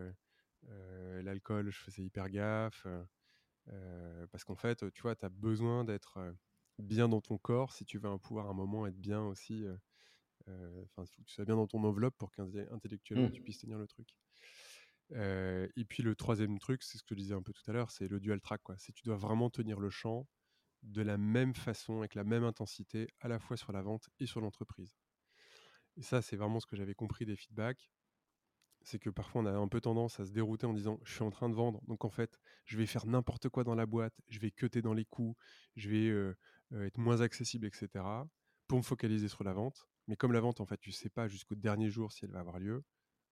l'alcool, je faisais hyper gaffe. parce qu'en fait, tu vois, tu as besoin d'être bien dans ton corps si tu veux pouvoir à un moment être bien aussi. Enfin, il faut que tu sois bien dans ton enveloppe pour qu'intellectuellement tu mmh. puisses tenir le truc. et puis le troisième truc, c'est ce que je disais un peu tout à l'heure, c'est le dual track. C'est tu dois vraiment tenir le champ de la même façon, avec la même intensité, à la fois sur la vente et sur l'entreprise. Et ça, c'est vraiment ce que j'avais compris des feedbacks. C'est que parfois, on a un peu tendance à se dérouter en disant Je suis en train de vendre, donc en fait, je vais faire n'importe quoi dans la boîte, je vais cutter dans les coûts, je vais être moins accessible, etc. pour me focaliser sur la vente. Mais comme la vente, en fait, tu sais pas jusqu'au dernier jour si elle va avoir lieu,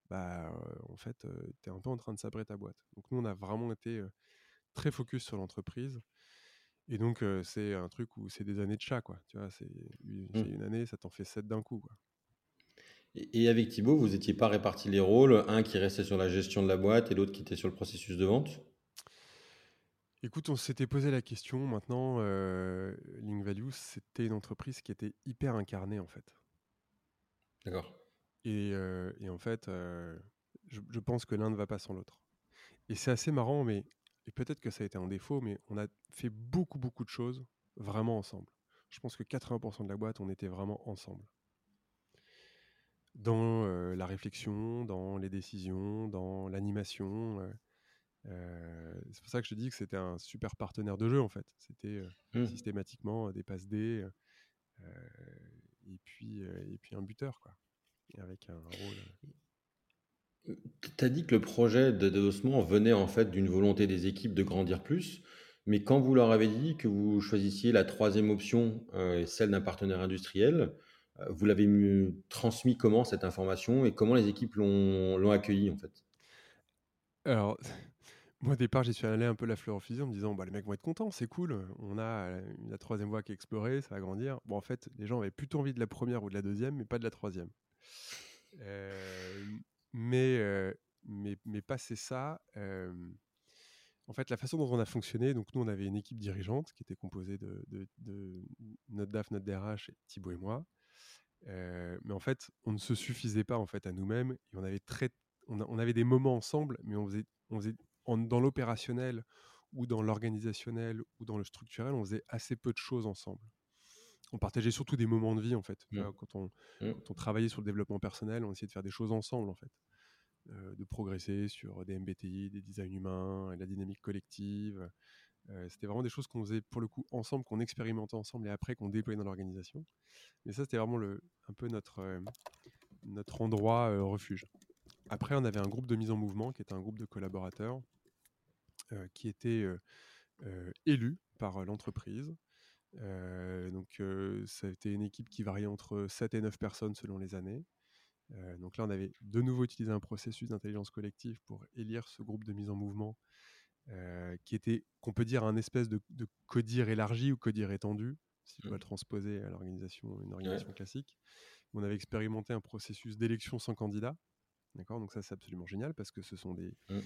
bah, en fait, tu es un peu en train de sabrer ta boîte. Donc, nous, on a vraiment été très focus sur l'entreprise. Et donc, c'est un truc où c'est des années de chat, quoi. Tu vois, c'est une, mmh. une année, ça t'en fait sept d'un coup, quoi. Et avec Thibaut, vous n'étiez pas répartis les rôles, un qui restait sur la gestion de la boîte et l'autre qui était sur le processus de vente? Écoute, on s'était posé la question. Maintenant, euh, Link Value, c'était une entreprise qui était hyper incarnée en fait. D'accord. Et, euh, en fait, euh, je, pense que l'un ne va pas sans l'autre. Et c'est assez marrant, mais et peut-être que ça a été un défaut, mais on a fait beaucoup, beaucoup de choses vraiment ensemble. Je pense que 80% de la boîte, on était vraiment ensemble dans la réflexion, dans les décisions, dans l'animation. c'est pour ça que je te dis que c'était un super partenaire de jeu en fait. C'était mmh. systématiquement des passes D et puis et puis un buteur quoi, avec un rôle. Tu as dit que le projet de dédossement venait en fait d'une volonté des équipes de grandir plus, mais quand vous leur avez dit que vous choisissiez la troisième option, celle d'un partenaire industriel, vous l'avez transmis comment cette information et comment les équipes l'ont accueilli en fait? Alors, moi au départ, j'y suis allé un peu la fleur au fusil en me disant bah, les mecs vont être contents, c'est cool, on a la troisième voie qui est explorée, ça va grandir. Bon, en fait, les gens avaient plutôt envie de la première ou de la deuxième, mais pas de la troisième. Euh, mais, euh, mais, mais passé ça, en fait, la façon dont on a fonctionné, donc nous, on avait une équipe dirigeante qui était composée de, de, de notre DAF, notre DRH, Thibaut et moi mais en fait, on ne se suffisait pas en fait à nous-mêmes. Et on avait très, on, avait des moments ensemble, mais on faisait, on faisait dans l'opérationnel ou dans l'organisationnel ou dans le structurel, on faisait assez peu de choses ensemble. on partageait surtout des moments de vie en fait. Mmh. Quand, on, Mmh. quand on travaillait sur le développement personnel, on essayait de faire des choses ensemble en fait. Euh, de progresser sur des MBTI, des designs humains, et la dynamique collective. C'était vraiment des choses qu'on faisait pour le coup ensemble, qu'on expérimentait ensemble et après qu'on déployait dans l'organisation. Mais ça, c'était vraiment le, un peu notre, notre endroit refuge. Après, on avait un groupe de mise en mouvement qui était un groupe de collaborateurs qui était élu par l'entreprise. Donc, ça a été une équipe qui variait entre 7 et 9 personnes selon les années. Donc là, on avait de nouveau utilisé un processus d'intelligence collective pour élire ce groupe de mise en mouvement euh, qui était, qu'on peut dire, un espèce de, de codir élargi ou codir étendu, si je dois Mmh. le transposer à l'organisation, une Ouais. organisation classique. On avait expérimenté un processus d'élection sans candidat. D'accord? Donc ça, c'est absolument génial parce que ce sont des... Mmh.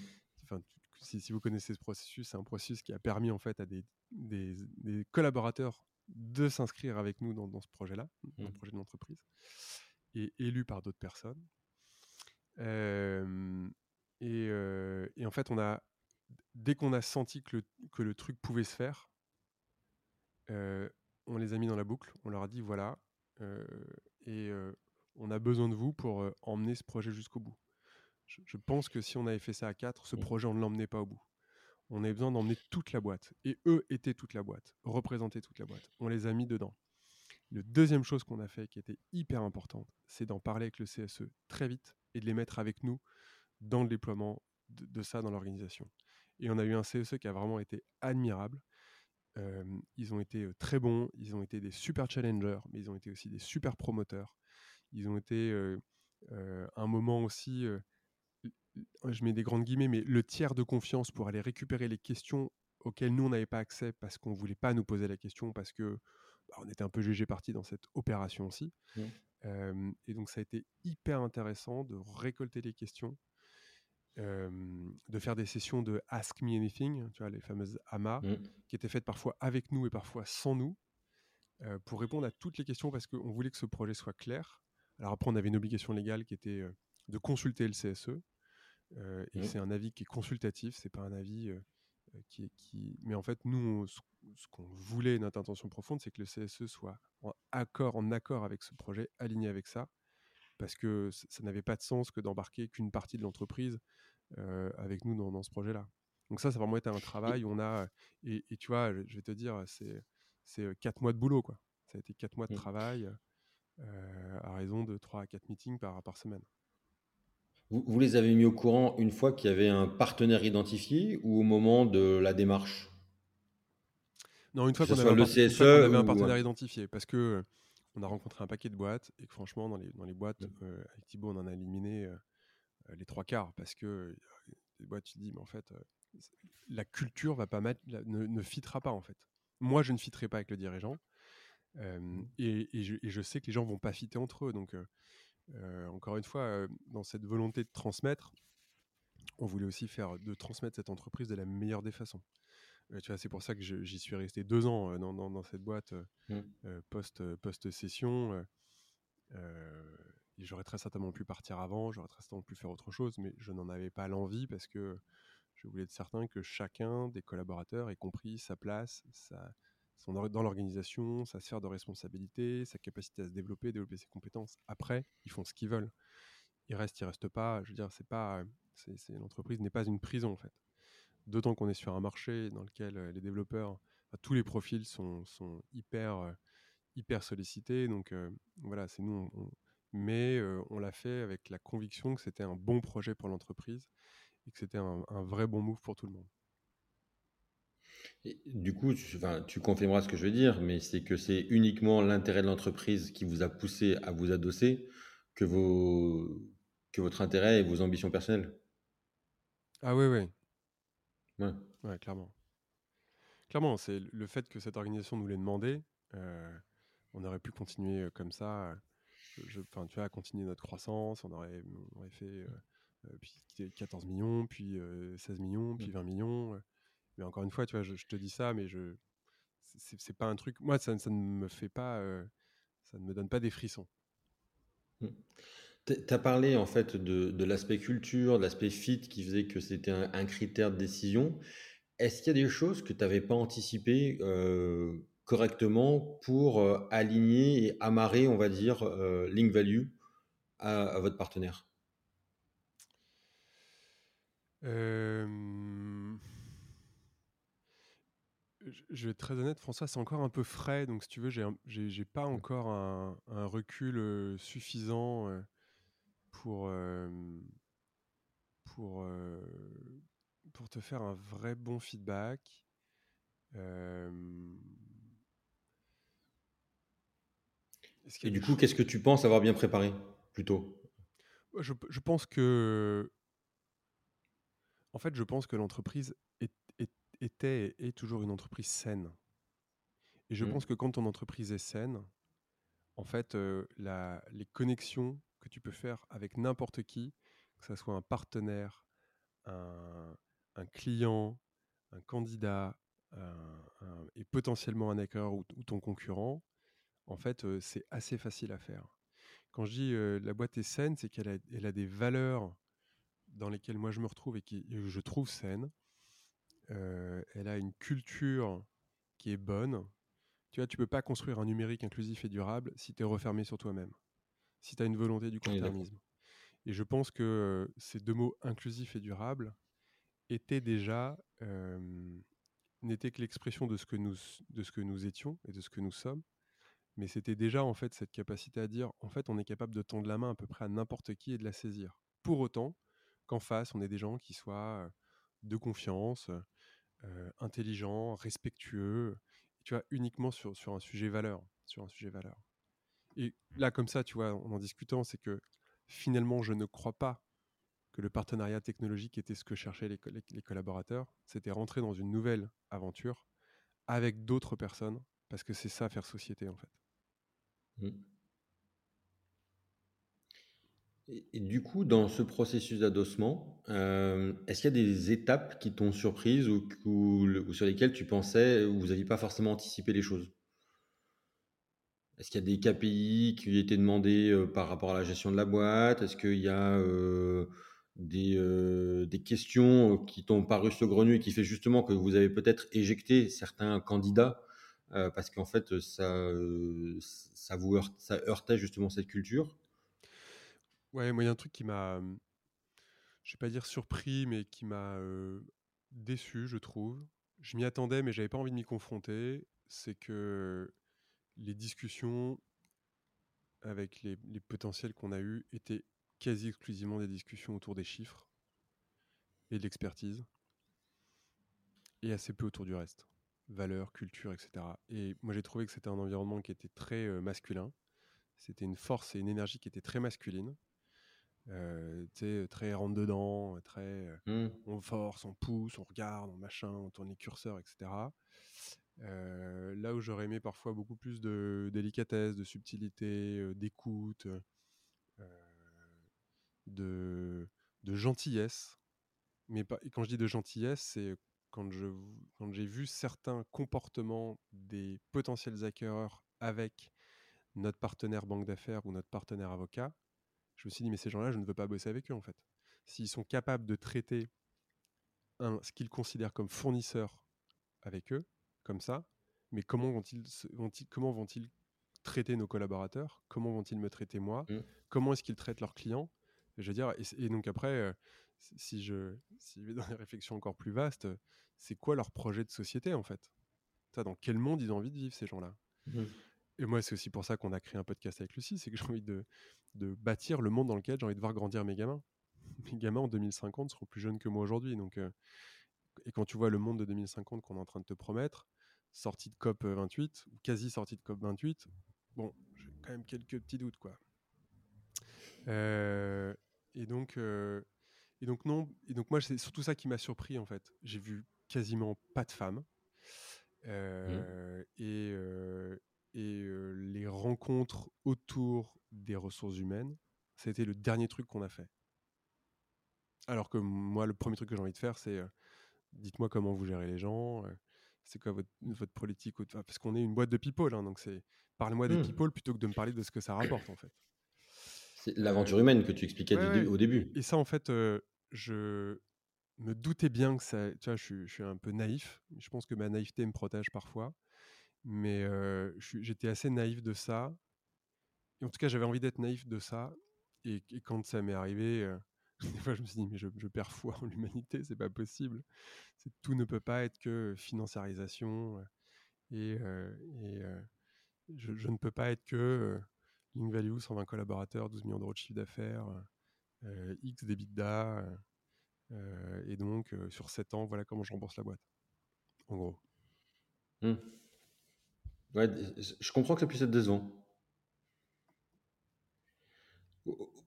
Enfin, si, si vous connaissez ce processus, c'est un processus qui a permis en fait à des, des- des collaborateurs de s'inscrire avec nous dans, dans ce projet-là, dans le Mmh. projet de l'entreprise, et élus par d'autres personnes. Euh, et, euh, et en fait, on a, dès qu'on a senti que le, que le truc pouvait se faire, euh, on les a mis dans la boucle. On leur a dit voilà, euh, et euh, on a besoin de vous pour emmener ce projet jusqu'au bout. Je, je pense que si on avait fait ça à 4, ce Mmh. projet, on ne l'emmenait pas au bout. On avait besoin d'emmener toute la boîte. Et eux étaient toute la boîte, représentaient toute la boîte. On les a mis dedans. Le deuxième chose qu'on a fait qui était hyper importante, c'est d'en parler avec le CSE très vite et de les mettre avec nous dans le déploiement de, de ça dans l'organisation. Et on a eu un CSE qui a vraiment été admirable. Euh, ils ont été très bons, ils ont été des super challengers, mais ils ont été aussi des super promoteurs. Ils ont été euh, euh, un moment aussi, je mets des grandes guillemets, mais le tiers de confiance pour aller récupérer les questions auxquelles nous on n'avait pas accès parce qu'on voulait pas nous poser la question parce que bah, on était un peu jugé parti dans cette opération aussi. Mmh. Et donc ça a été hyper intéressant de récolter les questions, euh, de faire des sessions de Ask Me Anything, tu vois, les fameuses AMA, Mmh. qui étaient faites parfois avec nous et parfois sans nous, euh, pour répondre à toutes les questions parce qu'on voulait que ce projet soit clair. Alors après, on avait une obligation légale qui était euh, de consulter le CSE, et Mmh. c'est un avis qui est consultatif, c'est pas un avis euh, qui. Mais en fait, nous, on- ce, qu'on voulait, notre intention profonde, c'est que le CSE soit en accord, en accord avec ce projet, aligné avec ça, parce que ça n'avait pas de sens que d'embarquer qu'une partie de l'entreprise avec nous dans, dans ce projet-là. Donc ça, ça a vraiment été un travail. où On a et, et tu vois, je vais te dire, c'est c'est euh, quatre mois de boulot, quoi. Ça a été quatre mois de Mmh. travail euh, à raison de 3 à 4 meetings par, par semaine. Vous, vous les avez mis au courant une fois qu'il y avait un partenaire identifié ou au moment de la démarche? Non, une fois qu'on avait, le une fois avait un partenaire identifié, parce que euh, on a rencontré un paquet de boîtes et que franchement, dans les, dans les boîtes, Mm. euh, avec Thibaut, on en a éliminé euh, euh, les trois quarts parce que tu te dis, mais en fait, la culture va pas mettre, ne, ne fitera pas en fait. Moi, je ne fitterai pas avec le dirigeant euh, Mm. et, et je, et je sais que les gens vont pas fitter entre eux. Donc, euh, encore une fois, dans cette volonté de transmettre, on voulait aussi faire de transmettre cette entreprise de la meilleure des façons. Euh, tu vois, c'est pour ça que j'y suis resté deux ans dans, dans- dans cette boîte euh, Mm. euh, post, euh, j'aurais très certainement pu partir avant, j'aurais très certainement pu faire autre chose, mais je n'en avais pas l'envie parce que je voulais être certain que chacun des collaborateurs ait compris sa place, sa, son dans l'organisation, sa sphère de responsabilité, sa capacité à se développer, développer ses compétences. Après, ils font ce qu'ils veulent. Ils restent, ils restent pas. Je veux dire, c'est pas, c'est, l'entreprise n'est pas une prison en fait. D'autant qu'on est sur un marché dans lequel euh, les développeurs, enfin, tous les profils sont, hyper, euh, hyper sollicités. Donc euh, voilà, c'est nous. Mais euh, on l'a fait avec la conviction que c'était un bon projet pour l'entreprise et que c'était un, un vrai bon move pour tout le monde. Et du coup, tu, enfin, tu confirmeras ce que je veux dire, mais c'est que c'est uniquement l'intérêt de l'entreprise qui vous a poussé à vous adosser que, vos, que votre intérêt et vos ambitions personnelles? Ah oui, oui, Ouais. ouais, clairement. Clairement, c'est le fait que cette organisation nous l'ait demandé. euh, on aurait pu continuer comme ça. Euh, je- Enfin, tu vois, continuer notre croissance. On aurait, on aurait fait euh, euh, puis 14 millions, puis euh, 16 millions, puis Mm. 20 millions. euh. Mais encore une fois, tu vois, je, je te dis ça, mais je, c'est pas un truc. Moi, ça, ça ne me fait pas, euh, ça ne me donne pas des frissons. Tu as parlé en fait de, de l'aspect culture, de l'aspect fit qui faisait que c'était un, un critère de décision. Est-ce qu'il y a des choses que tu n'avais pas anticipées euh, correctement pour aligner et amarrer, on va dire, link value à, votre partenaire je vais être très honnête, François, c'est encore un peu frais. Donc, si tu veux, j'ai, pas encore un, recul suffisant pour, pour, pour te faire un vrai bon feedback. Et du coup, qu'est-ce que tu penses avoir bien préparé plutôt? Je, je, pense que. En fait, je pense que l'entreprise était et est toujours une entreprise saine. Et je mmh. pense que quand ton entreprise est saine, en fait, la, les connexions que tu peux faire avec n'importe qui, que ce soit un partenaire, un, un client, un candidat et potentiellement un hacker ou, ton concurrent, en fait, c'est assez facile à faire. Quand je dis la boîte est saine, c'est qu'elle a, elle a des valeurs dans lesquelles moi je me retrouve et que je trouve saines. elle a une culture qui est bonne. Tu vois, tu peux pas construire un numérique inclusif et durable si tu es refermé sur toi-même, si tu as une volonté du court-termisme. Et je pense que ces deux mots inclusif et durable étaient déjà n'était que l'expression de ce que nous de ce que nous étions et de ce que nous sommes mais c'était déjà en fait cette capacité à dire en fait on est capable de tendre la main à peu près à n'importe qui et de la saisir. Pour autant qu'en face on ait des gens qui soient de confiance, intelligents, respectueux, tu vois uniquement sur, sur un sujet valeur, sur un sujet valeur. Et là comme ça tu vois en en discutant c'est que finalement je ne crois pas que le partenariat technologique était ce que cherchaient les, les collaborateurs, c'était rentrer dans une nouvelle aventure avec d'autres personnes parce que c'est ça faire société en fait. Et, du coup, dans ce processus d'adossement, euh, est-ce qu'il y a des étapes qui t'ont surprise ou, sur lesquelles tu pensais ou vous n'aviez pas forcément anticipé les choses? Est-ce qu'il y a des KPI qui étaient demandés euh, par rapport à la gestion de la boîte? Est-ce qu'il y a euh, des, des, questions qui t'ont paru saugrenues et qui fait justement que vous avez peut-être éjecté certains candidats? Parce qu'en fait, ça, ça, vous ça heurtait justement cette culture. Ouais, moi, il y a un truc qui m'a, je vais pas dire surpris, mais qui m'a déçu, je trouve. Je m'y attendais, mais j'avais pas envie de m'y confronter. C'est que les discussions avec les, les potentiels qu'on a eus étaient quasi exclusivement des discussions autour des chiffres et de l'expertise, et assez peu autour du reste valeurs, culture, etc. Et moi, j'ai trouvé que c'était un environnement qui était très masculin. C'était une force et une énergie qui était très masculine. Euh, très rentre dedans, très mmh. on force, on pousse, on regarde, on machin, on tourne les curseurs, etc. là où j'aurais aimé parfois beaucoup plus de délicatesse, de subtilité, d'écoute, de, de gentillesse. Mais pas, et quand je dis de gentillesse, c'est quand je quand j'ai vu certains comportements des potentiels hackers avec notre partenaire banque d'affaires ou notre partenaire avocat, je me suis dit mais ces gens-là, je ne veux pas bosser avec eux en fait. S'ils sont capables de traiter un, ce qu'ils considèrent comme fournisseur avec eux, comme ça, mais comment vont-ils vont comment vont-ils traiter nos collaborateurs? Comment vont-ils me traiter moi? Mmh. Comment est-ce qu'ils traitent leurs clients? Je veux dire, et, donc après, euh, si je, si je vais dans des réflexions encore plus vastes, c'est quoi leur projet de société en fait? Dans quel monde ils ont envie de vivre ces gens-là? Mmh. Et moi, c'est aussi pour ça qu'on a créé un podcast avec Lucie, c'est que j'ai envie de, de, bâtir le monde dans lequel j'ai envie de voir grandir mes gamins. Mes gamins en 2050 seront plus jeunes que moi aujourd'hui. Donc, euh, et quand tu vois le monde de 2050 qu'on est en train de te promettre, sorti de COP 28, ou quasi sorti de COP 28, bon, j'ai quand même quelques petits doutes, quoi. Euh, et donc, euh, et donc non, et donc moi c'est surtout ça qui m'a surpris en fait. J'ai vu quasiment pas de femmes. Mmh. Euh, et, euh, et euh, les rencontres autour des ressources humaines, c'était le dernier truc qu'on a fait. Alors que moi, le premier truc que j'ai envie de faire, c'est dites-moi comment vous gérez les gens, c'est quoi votre, votre politique, parce qu'on est une boîte de people, hein, donc c'est parlez-moi des mmh. people plutôt que de me parler de ce que ça rapporte en fait. C'est l'aventure humaine que tu expliquais au début. Et ça, en fait, je, me doutais bien que ça. Tu vois, je, suis un peu naïf. Je pense que ma naïveté me protège parfois. mais j'étais assez naïf de ça. Et en tout cas, j'avais envie d'être naïf de ça. Et, quand ça m'est arrivé, des fois, je me suis dit, mais je, perds foi en l'humanité, c'est pas possible. Tout ne peut pas être que financiarisation. Et, je, ne peux pas être que Link Value, 120 collaborateurs, 12 millions d'euros de chiffre d'affaires, X d'EBITDA. Et donc, sur 7 ans, voilà comment je rembourse la boîte. En gros. Mmh. Ouais, je comprends que ça puisse être décevant.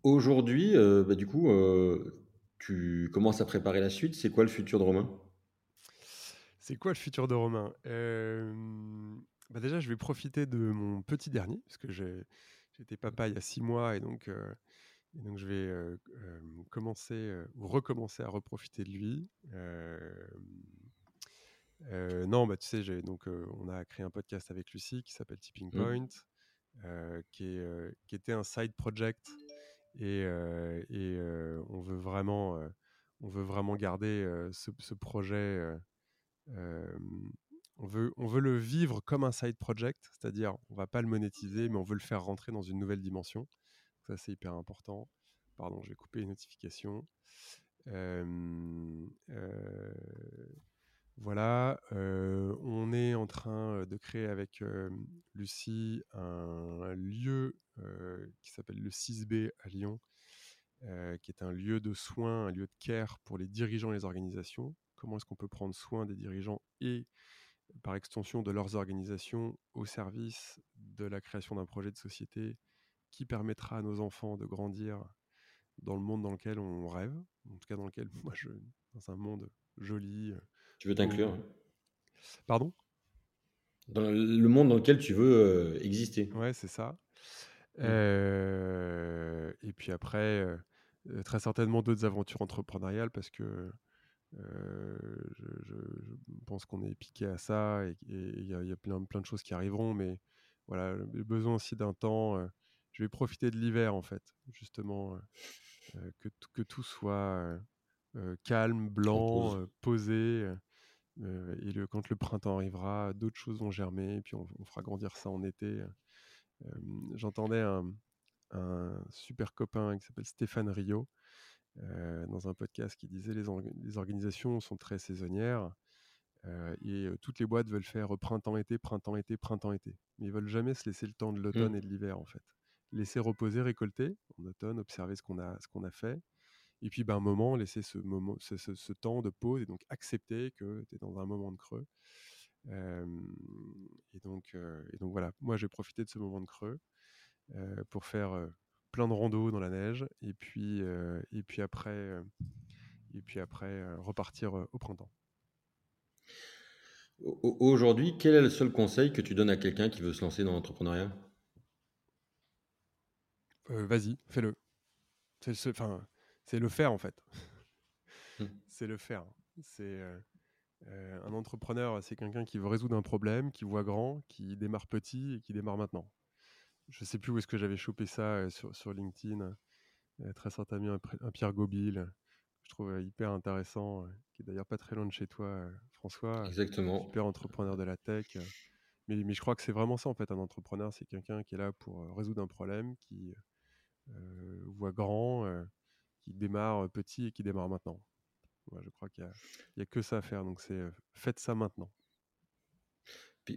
Aujourd'hui, euh, bah, du coup, euh, tu commences à préparer la suite. C'est quoi le futur de Romain? C'est quoi le futur de Romain? Bah, Déjà, je vais profiter de mon petit dernier, parce que j'étais papa il y a six mois, et donc, euh, donc je vais commencer ou recommencer à reprofiter de lui. non, bah, tu sais, donc, on a créé un podcast avec Lucie qui s'appelle Tipping mmh. Point, qui, qui était un side project et, et on veut vraiment, on veut vraiment garder ce, projet. on veut, on veut le vivre comme un side project, c'est-à-dire on va pas le monétiser, mais on veut le faire rentrer dans une nouvelle dimension. C'est hyper important. Pardon, j'ai coupé les notifications. Voilà, on est en train de créer avec Lucie un, lieu qui s'appelle le 6B à Lyon, qui est un lieu de soins, un lieu de care pour les dirigeants et les organisations. Comment est-ce qu'on peut prendre soin des dirigeants et par extension de leurs organisations au service de la création d'un projet de société qui permettra à nos enfants de grandir dans le monde dans lequel on rêve, en tout cas dans lequel moi je, dans un monde joli, tu veux t'inclure? Pardon? Dans le monde dans lequel tu veux euh, exister. Ouais, c'est ça. Mmh. Euh, et puis après, euh, très certainement d'autres aventures entrepreneuriales parce que je, pense qu'on est piqué à ça et il y, a plein, plein de choses qui arriveront. Mais voilà, le besoin aussi d'un temps. Je vais profiter de l'hiver en fait, justement, que, que tout soit calme, blanc, posé. Euh, et le, quand le printemps arrivera, d'autres choses vont germer, et puis on, fera grandir ça en été. Euh, j'entendais un, super copain qui s'appelle Stéphane Rio euh, dans un podcast qui disait les, les organisations sont très saisonnières et toutes les boîtes veulent faire printemps-été, printemps-été, printemps-été. Mais ils veulent jamais se laisser le temps de l'automne mmh. et de l'hiver en fait. Laisser reposer, récolter en automne, observer ce qu'on a, a fait et puis, ben, un moment, laisser ce, moment, ce, temps de pause et donc accepter que tu es dans un moment de creux. et, donc, et donc, voilà, moi, j'ai profité de ce moment de creux pour faire plein de randos dans la neige et puis, et puis après, et puis après repartir au printemps. Aujourd'hui, quel est le seul conseil que tu donnes à quelqu'un qui veut se lancer dans l'entrepreneuriat? Vas-y, fais-le. C'est le enfin, c'est le faire en fait. Mmh. c'est le faire. C'est euh, euh, un entrepreneur, c'est quelqu'un qui veut résoudre un problème, qui voit grand, qui démarre petit et qui démarre maintenant. Je sais plus où est-ce que j'avais chopé ça euh, sur, sur, LinkedIn. très certainement un, Pierre Gobil, que je trouve hyper intéressant, qui est d'ailleurs pas très loin de chez toi, François. Exactement. Super entrepreneur de la tech. Mais, mais je crois que c'est vraiment ça en fait, un entrepreneur, c'est quelqu'un qui est là pour résoudre un problème, qui voit grand qui démarre petit et qui démarre maintenant. je crois qu'il n'y a, que ça à faire. Donc, c'est faites ça maintenant.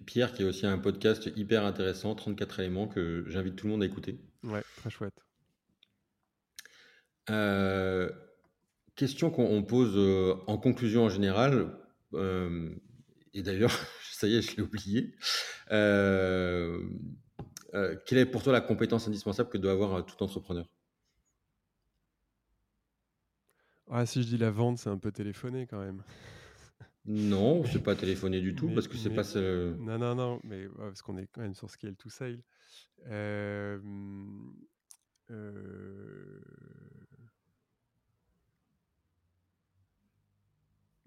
Pierre, qui a aussi un podcast hyper intéressant, 34 éléments, que j'invite tout le monde à écouter. Ouais, très chouette. question qu'on pose en conclusion en général, et d'ailleurs, ça y est, je l'ai oublié. Quelle est pour toi la compétence indispensable que doit avoir tout entrepreneur? Ah, si je dis la vente, c'est un peu téléphoné quand même. Non, c'est pas téléphoné du tout parce que c'est pas ce. Non, non, non, mais parce qu'on est quand même sur Scale to Sale. Euh,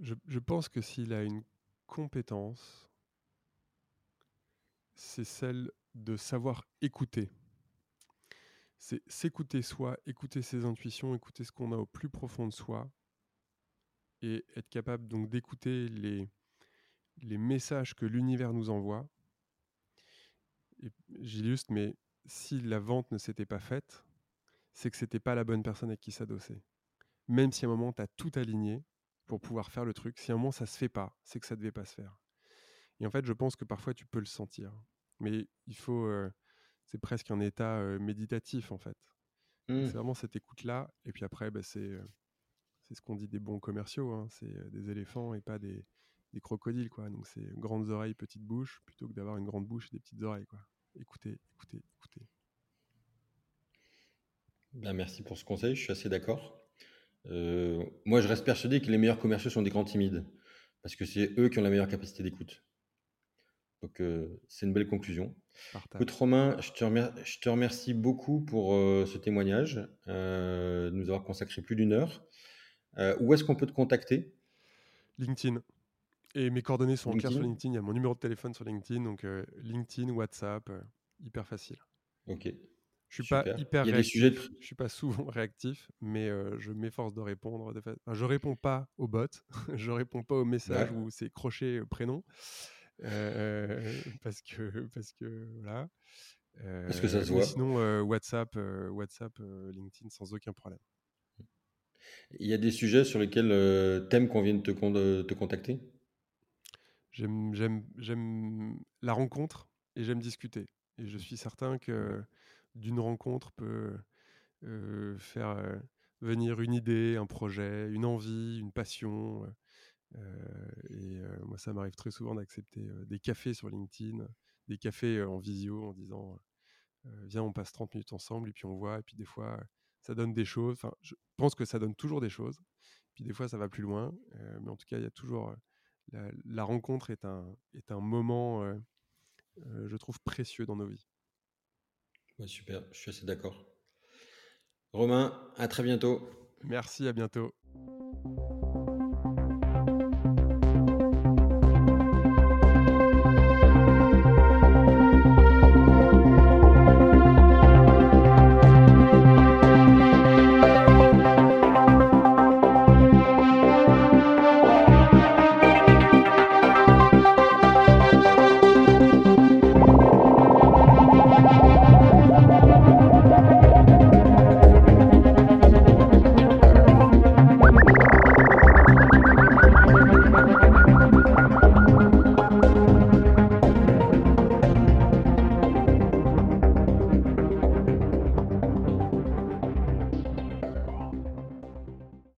je, je pense que s'il a une compétence, c'est celle de savoir écouter c'est s'écouter soi, écouter ses intuitions, écouter ce qu'on a au plus profond de soi, et être capable donc d'écouter les, les messages que l'univers nous envoie, j'illustre, mais si la vente ne s'était pas faite, c'est que c'était pas la bonne personne avec qui s'adosser. Même si à un moment, tu as tout aligné pour pouvoir faire le truc, si à un moment ça se fait pas, c'est que ça devait pas se faire. Et en fait, je pense que parfois tu peux le sentir. Mais il faut. c'est presque un état méditatif, en fait. Mmh. C'est vraiment cette écoute-là. Et puis après, bah, c'est c'est ce qu'on dit des bons commerciaux. Hein. C'est des éléphants et pas des, des crocodiles. Quoi. Donc c'est grandes oreilles, petites bouches, plutôt que d'avoir une grande bouche et des petites oreilles. Quoi. Écoutez, écoutez, écoutez. Ben, merci pour ce conseil, je suis assez d'accord. moi, je reste persuadé que les meilleurs commerciaux sont des grands timides, parce que c'est eux qui ont la meilleure capacité d'écoute. Donc, c'est une belle conclusion. Écoute, Romain, je te, remercie, beaucoup pour ce témoignage, nous avoir consacré plus d'une heure. où est-ce qu'on peut te contacter? LinkedIn. Et mes coordonnées sont claires sur LinkedIn. Il y a mon numéro de téléphone sur LinkedIn. Donc, LinkedIn, WhatsApp, hyper facile. Ok. Je suis pas hyper réactif. Je suis pas souvent réactif, mais je m'efforce de répondre. De je réponds pas aux bots. je réponds pas aux messages où c'est crochet prénom. Euh, parce que parce que voilà. parce que ça se voit. Sinon WhatsApp, WhatsApp, LinkedIn sans aucun problème. Il y a des sujets sur lesquels euh, t'aimes qu'on vienne te, te contacter? J'aime la rencontre et j'aime discuter. Et je suis certain que d'une rencontre peut faire venir une idée, un projet, une envie, une passion, et moi, ça m'arrive très souvent d'accepter des cafés sur LinkedIn, des cafés en visio en disant viens, on passe 30 minutes ensemble et puis on voit. Et puis des fois, ça donne des choses. Enfin, je pense que ça donne toujours des choses. Puis des fois, ça va plus loin. mais en tout cas, il y a toujours. La, rencontre est un, est un moment, je trouve, précieux dans nos vies. super, je suis assez d'accord. Romain, à très bientôt. Merci, à bientôt.